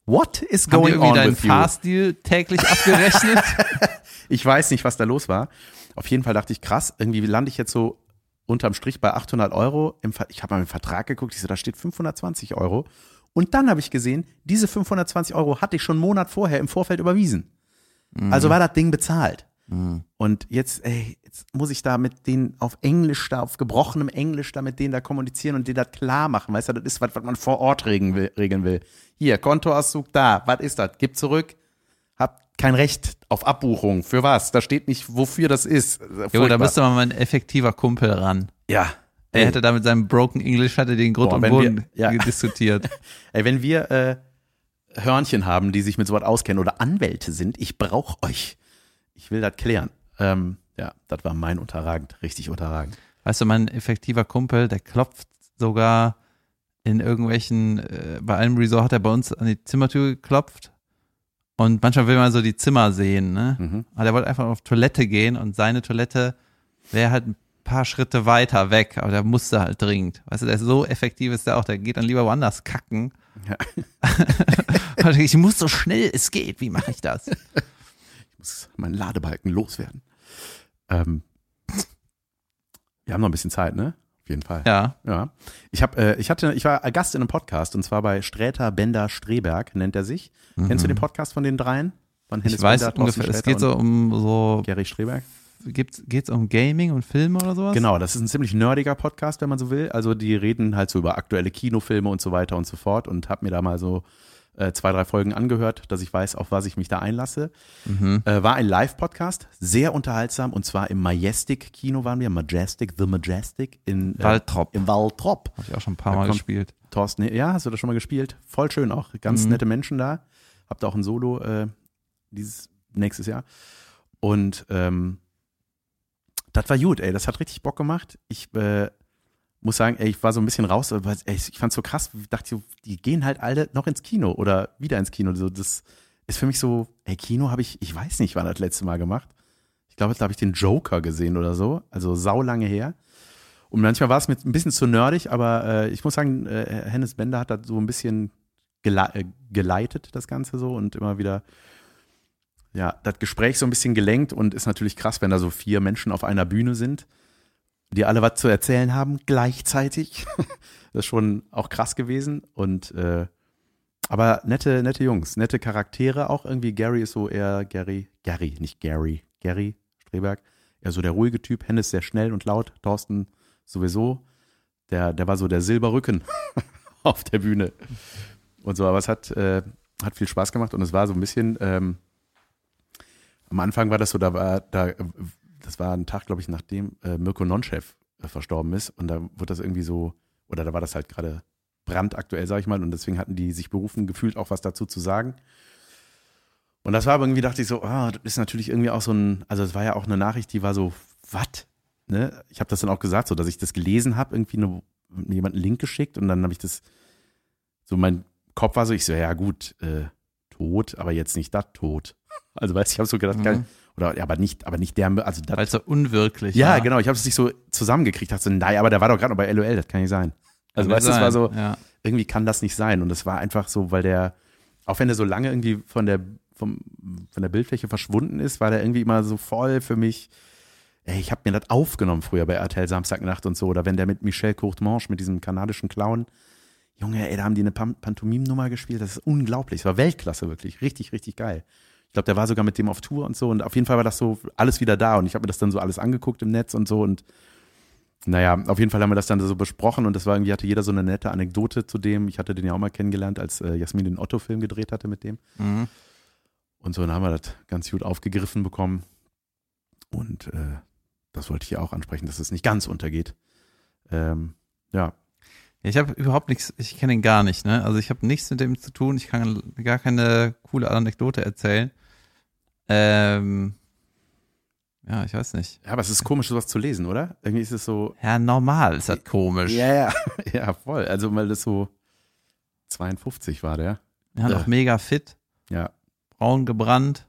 What is Haben die going irgendwie on deinen with? Fahrstil täglich abgerechnet? Ich weiß nicht, was da los war. Auf jeden Fall dachte ich, krass, irgendwie lande ich jetzt so unterm Strich bei 800 Euro. Ich habe mal im Vertrag geguckt, ich so, da steht 520 Euro. Und dann habe ich gesehen, diese 520 Euro hatte ich schon einen Monat vorher im Vorfeld überwiesen. Also war das Ding bezahlt. Und jetzt, ey, jetzt muss ich da mit denen auf Englisch, da auf gebrochenem Englisch da mit denen da kommunizieren und denen das klar machen. Weißt du, das ist was, was man vor Ort regeln will. Regeln will. Hier, Kontoauszug da, was ist das? Gib zurück. Hab kein Recht auf Abbuchung. Für was? Da steht nicht, wofür das ist. Junge, da müsste man mal ein effektiver Kumpel ran. Ja. Ey, hätte da mit seinem Broken English hatte den Grund Boah, und Boden wir- ja. diskutiert. ey, wenn wir äh, Hörnchen haben, die sich mit sowas auskennen oder Anwälte sind, ich brauche euch. Ich will das klären. Ähm, ja, das war mein unterragend, richtig unterragend. Weißt du, mein effektiver Kumpel, der klopft sogar in irgendwelchen, äh, bei einem Resort hat er bei uns an die Zimmertür geklopft. Und manchmal will man so die Zimmer sehen, ne? Mhm. Aber der wollte einfach auf Toilette gehen und seine Toilette wäre halt ein paar Schritte weiter weg, aber der musste halt dringend. Weißt du, der ist so effektiv ist der auch, der geht dann lieber woanders kacken. Ja. Ich muss so schnell es geht, wie mache ich das? Ich muss meinen Ladebalken loswerden. Ähm, wir haben noch ein bisschen Zeit, ne? Auf jeden Fall. Ja. Ja. Ich habe, äh, ich hatte, ich war Gast in einem Podcast und zwar bei Sträter Bender Streberg nennt er sich. Kennst du den Podcast von den dreien? Von Mhm. Ich Hennes weiß Bender, ungefähr, es geht so um so, Gary Streberg. Gibt's, geht's um Gaming und Filme oder sowas? Genau, das ist ein ziemlich nerdiger Podcast, wenn man so will. Also die reden halt so über aktuelle Kinofilme und so weiter und so fort und habe mir da mal so äh, zwei, drei Folgen angehört, dass ich weiß, auf was ich mich da einlasse. Mhm. Äh, war ein Live-Podcast, sehr unterhaltsam und zwar im Majestic Kino waren wir, Majestic, The Majestic in äh, Waltrop. Im Waltrop. Habe ich auch schon ein paar Mal gespielt. Thorsten, ja, hast du das schon mal gespielt? Voll schön auch, ganz Mhm. nette Menschen da. Habt auch ein Solo äh, dieses nächstes Jahr. Und ähm, das war gut, ey, das hat richtig Bock gemacht. Ich äh, muss sagen, ey, ich war so ein bisschen raus, aber ey, ich fand's so krass, ich dachte, die gehen halt alle noch ins Kino oder wieder ins Kino. So, das ist für mich so, ey, Kino habe ich, ich weiß nicht, wann das letzte Mal gemacht. Ich glaube, da habe ich den Joker gesehen oder so, also saulange her. Und manchmal war es mir ein bisschen zu nerdig, aber äh, ich muss sagen, äh, Hennes Bender hat das so ein bisschen gele äh, geleitet, das Ganze so und immer wieder, ja, das Gespräch so ein bisschen gelenkt und ist natürlich krass, wenn da so vier Menschen auf einer Bühne sind, die alle was zu erzählen haben, gleichzeitig. das ist schon auch krass gewesen und äh, aber nette, nette Jungs, nette Charaktere auch irgendwie. Gary ist so eher Gary, Gary, nicht Gary, Gary Streberg, eher so der ruhige Typ. Hennes sehr schnell und laut, Thorsten sowieso. Der, der war so der Silberrücken auf der Bühne und so. Aber es hat, äh, hat viel Spaß gemacht und es war so ein bisschen. Ähm, am Anfang war das so, da war, da, das war ein Tag, glaube ich, nachdem äh, Mirko Nonchef äh, verstorben ist. Und da wurde das irgendwie so, oder da war das halt gerade brandaktuell, sag ich mal. Und deswegen hatten die sich berufen, gefühlt auch was dazu zu sagen. Und das war aber irgendwie, dachte ich so, ah, das ist natürlich irgendwie auch so ein, also es war ja auch eine Nachricht, die war so, was? Ne? Ich habe das dann auch gesagt, so dass ich das gelesen habe, irgendwie eine, jemand einen Link geschickt und dann habe ich das, so mein Kopf war so, ich so, ja gut, äh, tot, aber jetzt nicht das tot. Also weißt du, ich habe so gedacht, geil, oder ja, aber nicht, aber nicht der, also das, Weil so unwirklich ja, war. genau, ich habe es nicht so zusammengekriegt, dachte so, nein, aber der war doch gerade noch bei LOL, das kann nicht sein. Also weißt du, sein, war so, Ja. irgendwie kann das nicht sein. Und es war einfach so, weil der, auch wenn der so lange irgendwie von der, vom, von der Bildfläche verschwunden ist, war der irgendwie immer so voll für mich. Ey, ich habe mir das aufgenommen früher bei RTL Samstagnacht und so. Oder wenn der mit Michel Courtemanche, mit diesem kanadischen Clown, Junge, ey, da haben die eine Pan Pantomim-Nummer gespielt. Das ist unglaublich. Es war Weltklasse, wirklich. Richtig, richtig geil. Ich glaube, der war sogar mit dem auf Tour und so. Und auf jeden Fall war das so alles wieder da. Und ich habe mir das dann so alles angeguckt im Netz und so. Und naja, auf jeden Fall haben wir das dann so besprochen und das war irgendwie, hatte jeder so eine nette Anekdote zu dem. Ich hatte den ja auch mal kennengelernt, als äh, Jasmin den Otto-Film gedreht hatte mit dem. Mhm. Und so, dann haben wir das ganz gut aufgegriffen bekommen. Und äh, das wollte ich hier auch ansprechen, dass es nicht ganz untergeht. Ähm, ja, Ja, Ich habe überhaupt nichts, ich kenne ihn gar nicht, ne? Also ich habe nichts mit dem zu tun, ich kann gar keine coole Anekdote erzählen. Ähm, ja, ich weiß nicht. ja, aber es ist komisch, sowas zu lesen, oder? Irgendwie ist es so, Ja, normal ist das komisch. ja, ja, ja, voll. Also, weil das so 52 war der. Ja, noch Äh. mega fit, Ja, braun gebrannt.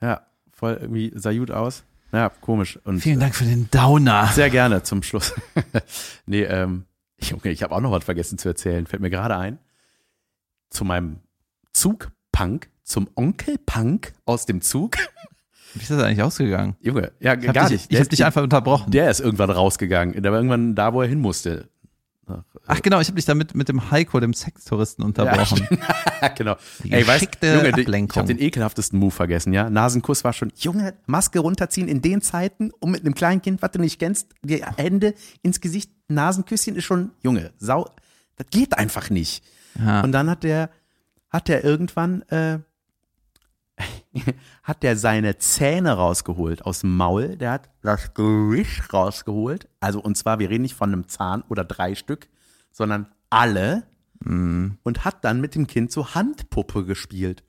ja, voll irgendwie sah gut aus. Ja, komisch. Und Vielen Dank für den Downer. Sehr gerne zum Schluss. nee, ähm, Junge, ich habe auch noch was vergessen zu erzählen. Fällt mir gerade ein. Zu meinem Zugpunk, zum Onkel Punk aus dem Zug. Wie ist das eigentlich ausgegangen? Junge, ja, Ich gar dich, nicht. ich hab dich einfach unterbrochen. Der ist irgendwann rausgegangen. Der war irgendwann da, wo er hin musste. Nach, Ach genau, ich habe dich damit mit dem Heiko, dem Sextouristen, unterbrochen. Ja, genau. Die Ey, weißt, Junge, die- ich Ablenkung. habe den ekelhaftesten Move vergessen, ja. Nasenkuss war schon, Junge, Maske runterziehen in den Zeiten, um mit einem kleinen Kind, was du nicht kennst, die Hände ins Gesicht, Nasenküsschen ist schon, Junge, sau, das geht einfach nicht. Ja. Und dann hat der, hat der irgendwann, äh, hat der seine Zähne rausgeholt aus dem Maul, der hat das Gerisch rausgeholt, also und zwar, wir reden nicht von einem Zahn oder drei Stück, sondern alle und hat dann mit dem Kind so Handpuppe gespielt.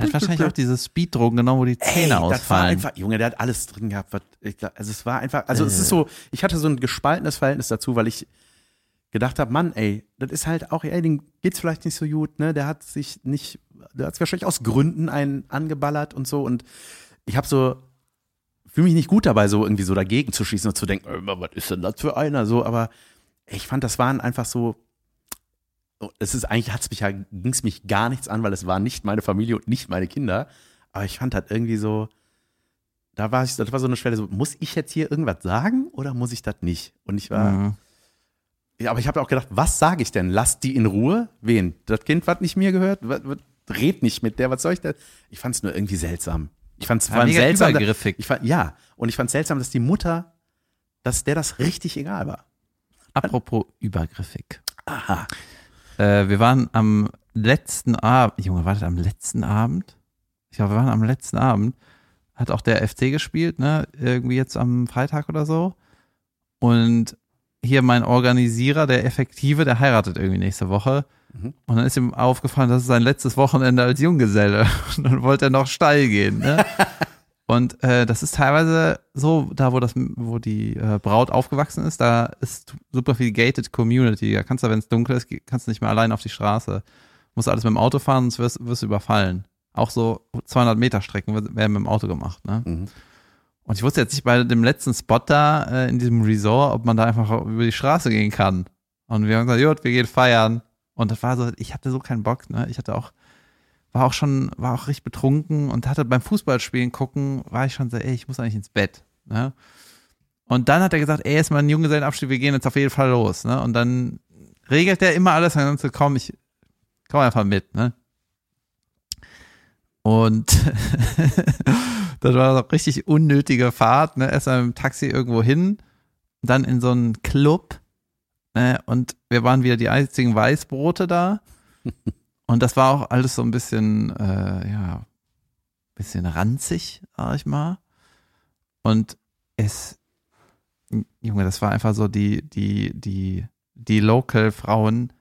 Er hat wahrscheinlich auch diese Speeddrogen genommen, wo die Zähne Ey, das war ausfallen. einfach, Junge, der hat alles drin gehabt. Was, ich, also es war einfach, also es ist so, ich hatte so ein gespaltenes Verhältnis dazu, weil ich gedacht habe, Mann, ey, das ist halt auch, ey, dem geht's vielleicht nicht so gut, ne? Der hat sich nicht, der hat wahrscheinlich aus Gründen einen angeballert und so und ich habe so, fühle mich nicht gut dabei, so irgendwie so dagegen zu schießen und zu denken, äh, was ist denn das für einer, so, aber ich fand, das waren einfach so, es ist eigentlich, hat's mich ja, ging's mich gar nichts an, weil es war nicht meine Familie und nicht meine Kinder, aber ich fand halt irgendwie so, da war ich, das war so eine Schwelle, so, muss ich jetzt hier irgendwas sagen oder muss ich das nicht? Und ich war, Mhm. ja, aber ich habe auch gedacht, was sage ich denn? Lasst die in Ruhe? Wen? Das Kind, was nicht mir gehört? Was, was, red nicht mit der, was soll ich da? Ich fand es nur irgendwie seltsam. Ich fand es Ja, seltsam. übergriffig. Ich fand, ja, und ich fand es seltsam, dass die Mutter, dass der das richtig egal war. Apropos übergriffig. Aha. Äh, wir waren am letzten Abend, Junge, war das am letzten Abend? Ich glaube, wir waren am letzten Abend. Hat auch der FC gespielt, ne? Irgendwie jetzt am Freitag oder so. Und hier mein Organisierer, der Effektive, der heiratet irgendwie nächste Woche. Mhm. Und dann ist ihm aufgefallen, das ist sein letztes Wochenende als Junggeselle. Und dann wollte er noch steil gehen, ne? Und äh, das ist teilweise so, da wo das, wo die äh, Braut aufgewachsen ist, da ist super viel gated Community. Da kannst du, wenn es dunkel ist, kannst du nicht mehr allein auf die Straße. Musst alles mit dem Auto fahren, sonst wirst, wirst du überfallen. Auch so 200 Meter Strecken werden mit dem Auto gemacht. Ne? Mhm. Und ich wusste jetzt nicht bei dem letzten Spot da äh, in diesem Resort, ob man da einfach über die Straße gehen kann. Und wir haben gesagt, gut, wir gehen feiern. Und das war so, ich hatte so keinen Bock. Ne? Ich hatte auch war auch schon, war auch richtig betrunken und hatte beim Fußballspielen gucken, war ich schon so, ey, ich muss eigentlich ins Bett. Ne? Und dann hat er gesagt, ey, ist mal ein Junggesellenabschied, wir gehen jetzt auf jeden Fall los. Ne? Und dann regelt er immer alles, dann so, komm, ich komm einfach mit. Ne? Und das war eine richtig unnötige Fahrt. Ne? Erst mal dem Taxi irgendwo hin, dann in so einen Club. Ne? Und wir waren wieder die einzigen Weißbrote da. Und das war auch alles so ein bisschen, äh, ja, bisschen ranzig, sag ich mal. Und es, Junge, das war einfach so, die, die, die, die Local-Frauen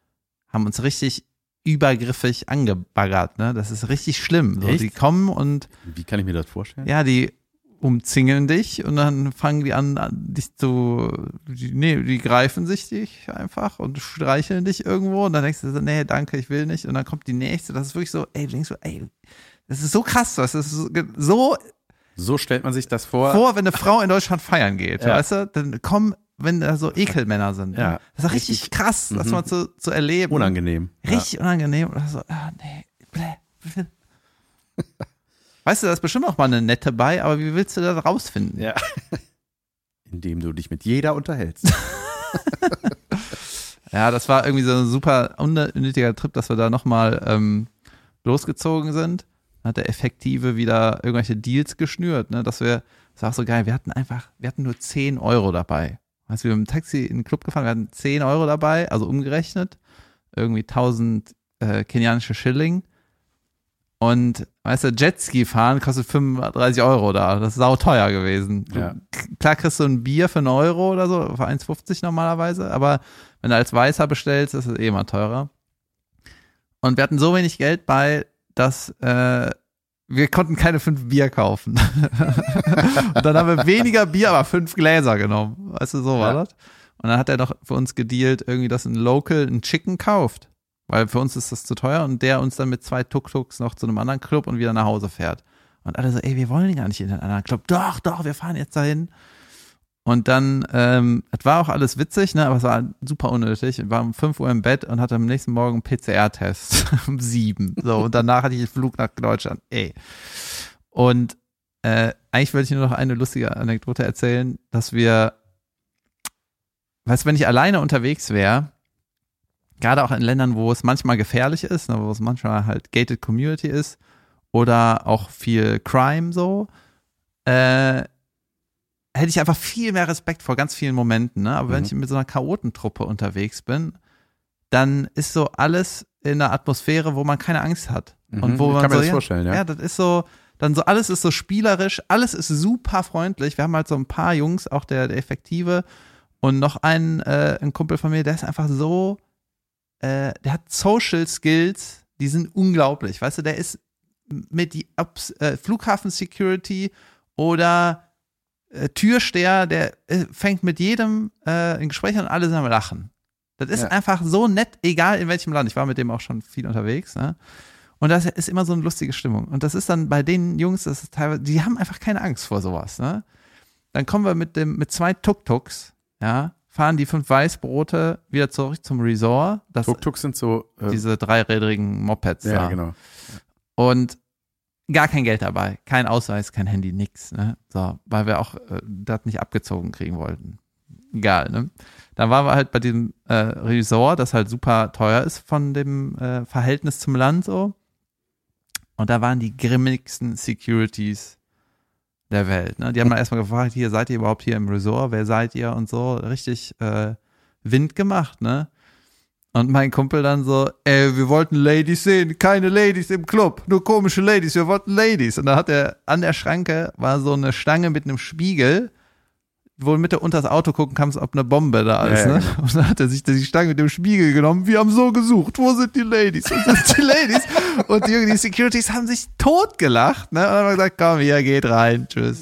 haben uns richtig übergriffig angebaggert, ne? Das ist richtig schlimm. So, Echt? die kommen und Wie kann ich mir das vorstellen? ja, die umzingeln dich und dann fangen die an, dich zu, die, nee, die greifen sich dich einfach und streicheln dich irgendwo und dann denkst du so, nee, danke, ich will nicht und dann kommt die nächste, das ist wirklich so, ey, denkst du, ey, das ist so krass, das ist so, so So stellt man sich das vor. vor, wenn eine Frau in Deutschland feiern geht, Ja. weißt du, dann kommen, wenn da so Ekelmänner sind. Ja. Das ist richtig, Richtig- krass, das Mhm. mal zu, zu erleben. Unangenehm. Richtig unangenehm. Oder so, ah, nee, blä, blä. Weißt du, da ist bestimmt auch mal eine nette bei, aber wie willst du das rausfinden? Ja. Indem du dich mit jeder unterhältst. Ja, das war irgendwie so ein super unnötiger Trip, dass wir da nochmal ähm, losgezogen sind. Dann hat der Effektive wieder irgendwelche Deals geschnürt, ne, dass wir, das war auch so geil, wir hatten einfach, wir hatten nur 10 Euro dabei. Als wir mit dem Taxi in den Club gefahren, wir hatten 10 Euro dabei, also umgerechnet, irgendwie 1000 äh, kenianische Schilling. Und weißt du, Jetski fahren kostet 35 Euro da. Das ist sauteuer gewesen. Du- Ja. Klar kriegst du ein Bier für einen Euro oder so, für 1,50 normalerweise, aber wenn du als Weißer bestellst, ist es eh mal teurer. Und wir hatten so wenig Geld bei, dass äh, wir konnten keine fünf Bier kaufen. und dann haben wir weniger Bier, aber fünf Gläser genommen. Weißt du, so war Ja. das. Und dann hat er noch für uns gedealt, irgendwie, dass ein Local ein Chicken kauft. Weil für uns ist das zu teuer und der uns dann mit zwei Tuk-Tuks noch zu einem anderen Club und wieder nach Hause fährt. Und alle so, ey, wir wollen gar nicht in den anderen Club. Doch, doch, wir fahren jetzt dahin. Und dann, ähm, es war auch alles witzig, ne, aber es war super unnötig. Ich war um 5 Uhr im Bett und hatte am nächsten Morgen einen PCR-Test um 7. So, und danach hatte ich den Flug nach Deutschland. Ey. Und äh, eigentlich wollte ich nur noch eine lustige Anekdote erzählen, dass wir, weißt du, wenn ich alleine unterwegs wäre, gerade auch in Ländern, wo es manchmal gefährlich ist, ne, wo es manchmal halt gated Community ist oder auch viel Crime so, äh, hätte ich einfach viel mehr Respekt vor ganz vielen Momenten. Ne? Aber wenn Mhm. ich mit so einer Chaotentruppe unterwegs bin, dann ist so alles in einer Atmosphäre, wo man keine Angst hat. Und Mhm, wo ich man kann mir so, das ja, vorstellen, ja. ja, das ist so, dann so, alles ist so spielerisch, alles ist super freundlich. Wir haben halt so ein paar Jungs, auch der, der Effektive und noch einen, äh, ein Kumpel von mir, der ist einfach so, äh, der hat Social Skills, die sind unglaublich. Weißt du, der ist mit die Ups, äh, Flughafen Security oder äh, Türsteher, der äh, fängt mit jedem äh, ein Gespräch an und alle sind am Lachen. Das ist Ja. einfach so nett, egal in welchem Land. Ich war mit dem auch schon viel unterwegs, ne? Und das ist immer so eine lustige Stimmung. Und das ist dann bei den Jungs, das ist teilweise, die haben einfach keine Angst vor sowas, ne? Dann kommen wir mit dem, mit zwei Tuk-Tuks, ja, fahren die fünf Weißbrote wieder zurück zum Resort. Das, Tuk-Tuks sind so. Äh, diese dreirädrigen Mopeds ja, da. genau. Und gar kein Geld dabei, kein Ausweis, kein Handy, nix, ne? So, weil wir auch äh, das nicht abgezogen kriegen wollten. Egal, ne? Dann waren wir halt bei diesem äh, Resort, das halt super teuer ist von dem äh, Verhältnis zum Land so. Und da waren die grimmigsten Securities der Welt. Ne? Die haben dann erstmal gefragt, hier seid ihr überhaupt hier im Resort, wer seid ihr und so, richtig äh, Wind gemacht, ne? Und mein Kumpel dann so, ey, wir wollten Ladies sehen, keine Ladies im Club, nur komische Ladies, wir wollten Ladies. Und da hat er an der Schranke war so eine Stange mit einem Spiegel, wo mit du unter das Auto gucken kannst, ob eine Bombe da ist. Ja, ja, ne? Und dann hat er sich die Stange mit dem Spiegel genommen. Wir haben so gesucht, wo sind die Ladies? Wo sind die Ladies? Und die, die Securities haben sich totgelacht. Ne? Und dann haben gesagt, komm, hier, geht rein, tschüss.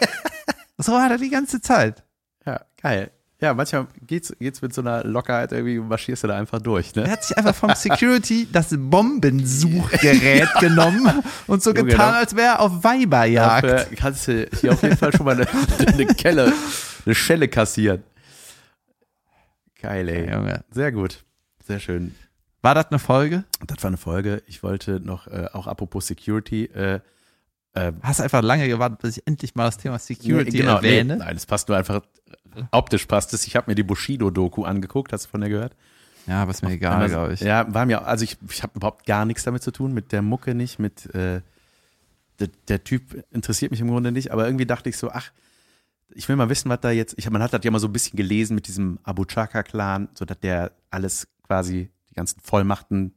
so war er die ganze Zeit. Ja, geil. Ja, manchmal geht's, geht's mit so einer Lockerheit irgendwie, marschierst du da einfach durch, Er ne? hat sich einfach vom Security das Bombensuchgerät genommen und so Junge, getan, da- als wäre er auf Weiberjagd. Dafür kannst du hier auf jeden Fall schon mal eine, eine Kelle, eine Schelle kassieren. Geil, ey. Junge. Sehr gut. Sehr schön. War das eine Folge? Das war eine Folge. Ich wollte noch, äh, auch apropos Security, äh, äh, Hast einfach lange gewartet, bis ich endlich mal das Thema Security nee, genau, nee, erwähne. nein, es passt nur einfach, optisch passt es. Ich habe mir die Bushido-Doku angeguckt, hast du von der gehört? Ja, ist mir egal, glaube ich. Ja, war mir, also ich, ich habe überhaupt gar nichts damit zu tun, mit der Mucke nicht, mit äh, der, der Typ interessiert mich im Grunde nicht, aber irgendwie dachte ich so, ach, ich will mal wissen, was da jetzt, ich, man hat das ja mal so ein bisschen gelesen mit diesem Abu Chaka-Clan, so dass der alles quasi, die ganzen Vollmachten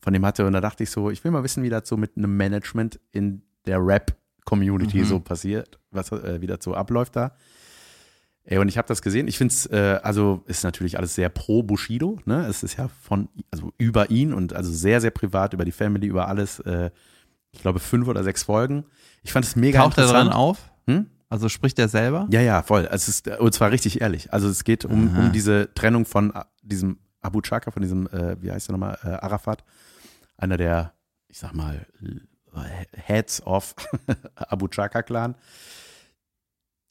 von dem hatte und da dachte ich so, ich will mal wissen, wie das so mit einem Management in der Rap-Community Mhm. so passiert, was äh, wieder so abläuft da. Ey, und ich habe das gesehen. Ich finde es, äh, also ist natürlich alles sehr pro Bushido. Ne? Es ist ja von, also über ihn und also sehr, sehr privat, über die Family, über alles. Äh, ich glaube, fünf oder sechs Folgen. Ich fand es mega Taucht er interessant. dran auf? Hm? Also spricht er selber? Ja, ja, voll. Also es ist, und zwar richtig ehrlich. Also es geht um, Aha. um diese Trennung von äh, diesem Abu Chaka, von diesem, äh, wie heißt der nochmal, äh, Arafat. Einer der, ich sag mal, äh, Heads of Abu Chaka Clan.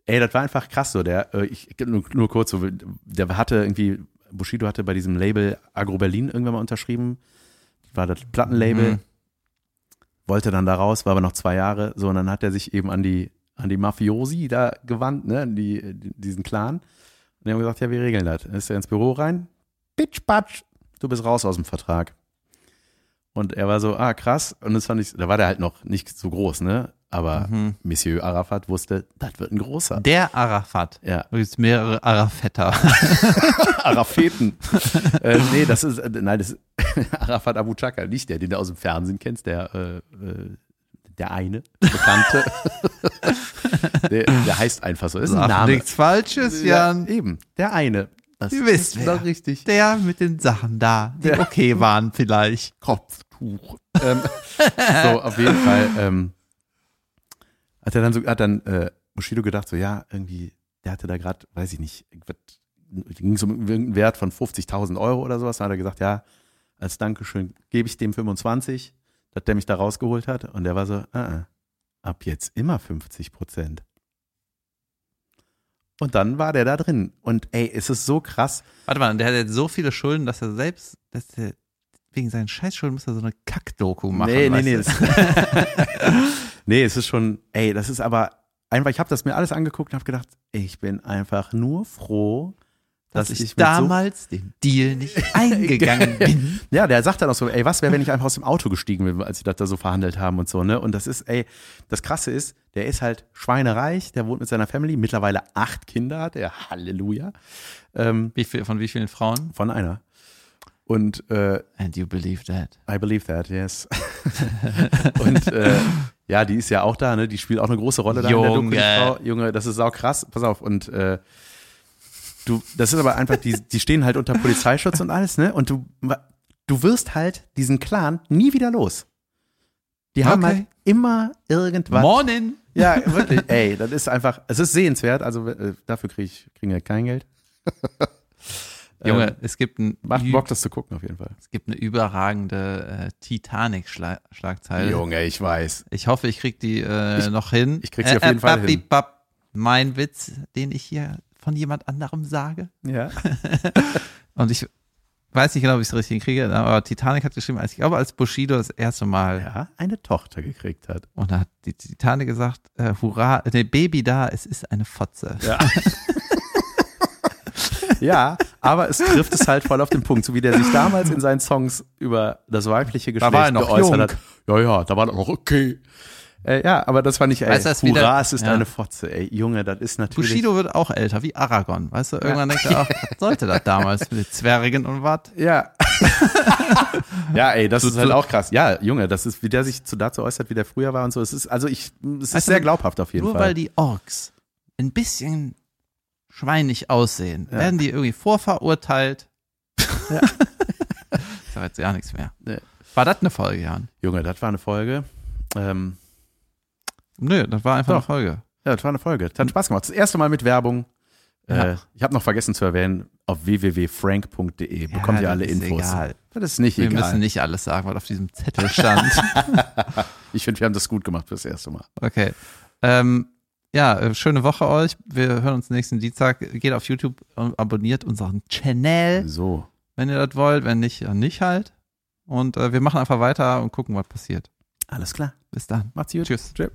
Ey, das war einfach krass so. Der, äh, ich, nur, nur kurz, so, der hatte irgendwie, Bushido hatte bei diesem Label Agro Berlin irgendwann mal unterschrieben. War das Plattenlabel Mhm. wollte dann da raus, war aber noch zwei Jahre, so, und dann hat er sich eben an die, an die Mafiosi da gewandt, ne, an die, die, diesen Clan. Und die haben gesagt, ja, wir regeln das. Dann ist er ins Büro rein, bitch, patsch, du bist raus aus dem Vertrag. Und er war so, ah, krass. Und das fand ich, da war der halt noch nicht so groß, ne, aber Mhm. Monsieur Arafat wusste, das wird ein großer. Der Arafat. Ja, Da gibt mehrere Arafetter. Arafeten. äh, nee, das ist, äh, nein, das ist Arafat Abu Chaka, nicht der, den du aus dem Fernsehen kennst, der, äh, äh, der eine, Bekannte. der, der heißt einfach so, ist ein Sag Name. nichts Falsches, Jan. Ja, eben, der eine. Das Ihr wisst ist wer. doch richtig. Der mit den Sachen da, die Der- okay waren vielleicht. Kopftuch. ähm, so, auf jeden Fall. Ähm, hat er dann so, hat dann äh, Bushido gedacht, so, ja, irgendwie, der hatte da gerade, weiß ich nicht, ging es um irgendeinen Wert von 50.000 Euro oder sowas. Dann hat er gesagt, ja, als Dankeschön gebe ich dem 25, dass der mich da rausgeholt hat. Und der war so, äh, äh, ab jetzt immer 50 Prozent. Und dann war der da drin. Und ey, es ist so krass. Warte mal, der hat jetzt so viele Schulden, dass er selbst, dass er wegen seinen Scheißschulden muss er so eine Kackdoku machen. Nee, nee, nee. nee, es ist schon, ey, das ist aber einfach, ich habe das mir alles angeguckt und habe gedacht, ich bin einfach nur froh, dass, dass ich, damals den Deal nicht eingegangen bin. So, ja, der sagt dann auch so, ey, was wäre, wenn ich einfach aus dem Auto gestiegen bin, als sie das da so verhandelt haben und so, ne? Und das ist, ey, das Krasse ist, der ist halt schweinereich, der wohnt mit seiner Family, mittlerweile acht Kinder hat er, Halleluja, ähm, Wie viel, von wie vielen Frauen? von einer. Und äh, And you believe that. I believe that, yes. und äh, ja, die ist ja auch da, ne? Die spielt auch eine große Rolle da in der Doku, Junge. Frau. Junge, das ist auch krass. Pass auf. Und äh, du, das ist aber einfach, die, die stehen halt unter Polizeischutz und alles, ne? Und du, du wirst halt diesen Clan nie wieder los. Die haben Okay. halt immer irgendwas. Morning! Ja, wirklich. Ey, das ist einfach, es ist sehenswert. Also äh, dafür krieg ich, kriegen wir kein Geld. Junge, Ähm, es gibt ein macht Bock, das zu gucken auf jeden Fall. Es gibt eine überragende äh, Titanic-Schlagzeile. Junge, ich weiß. Ich hoffe, ich krieg die äh, Ich- noch hin. ich krieg sie auf jeden Fall hin. Mein Witz, den ich hier von jemand anderem sage. Ja. Und ich weiß nicht genau, ob ich es richtig kriege, aber Titanic hat geschrieben, als ich glaube, als Bushido das erste Mal ja, eine Tochter gekriegt hat. und da hat die Titanic gesagt, äh, hurra, ne, Baby da, es ist eine Fotze. Ja. ja, aber es trifft es halt voll auf den Punkt, so wie der sich damals in seinen Songs über das weibliche Geschlecht war er noch geäußert jung. hat. Ja, ja, da war er noch okay. Äh, ja, aber das fand ich, ey, Weißt das hurra, wieder- es ist ja. eine Fotze, ey, Junge, das ist natürlich. Bushido wird auch älter, wie Aragorn. Weißt du, irgendwann denkt er auch, was sollte das damals mit den Zwergen und was? Ja. ja, ey, das So- ist halt so- auch krass. Ja, Junge, das ist, wie der sich zu dazu äußert, wie der früher war und so. Es ist, also ich, es ist Weißt sehr glaubhaft auf jeden Nur Fall. weil die Orks ein bisschen schweinig aussehen, Ja. werden die irgendwie vorverurteilt. Ja. ich sag jetzt ja nichts mehr. Nee. War das eine Folge, Jan? Junge, das war eine Folge. Ähm, Nö, das war einfach Doch. eine Folge. Ja, das war eine Folge. Das hat Spaß gemacht. Das erste Mal mit Werbung. Ja. Äh, ich habe noch vergessen zu erwähnen, auf www.frank.de bekommt ihr alle Infos. Egal. Das ist nicht Wir egal. müssen nicht alles sagen, was auf diesem Zettel stand. ich finde, wir haben das gut gemacht fürs erste Mal. okay. Ähm, ja, äh, schöne Woche euch. Wir hören uns nächsten Dienstag. Geht auf YouTube und abonniert unseren Channel, So. wenn ihr das wollt. Wenn nicht, dann nicht halt. Und äh, wir machen einfach weiter und gucken, was passiert. Alles klar. Bis dann. Macht's gut. Tschüss. Tschüss.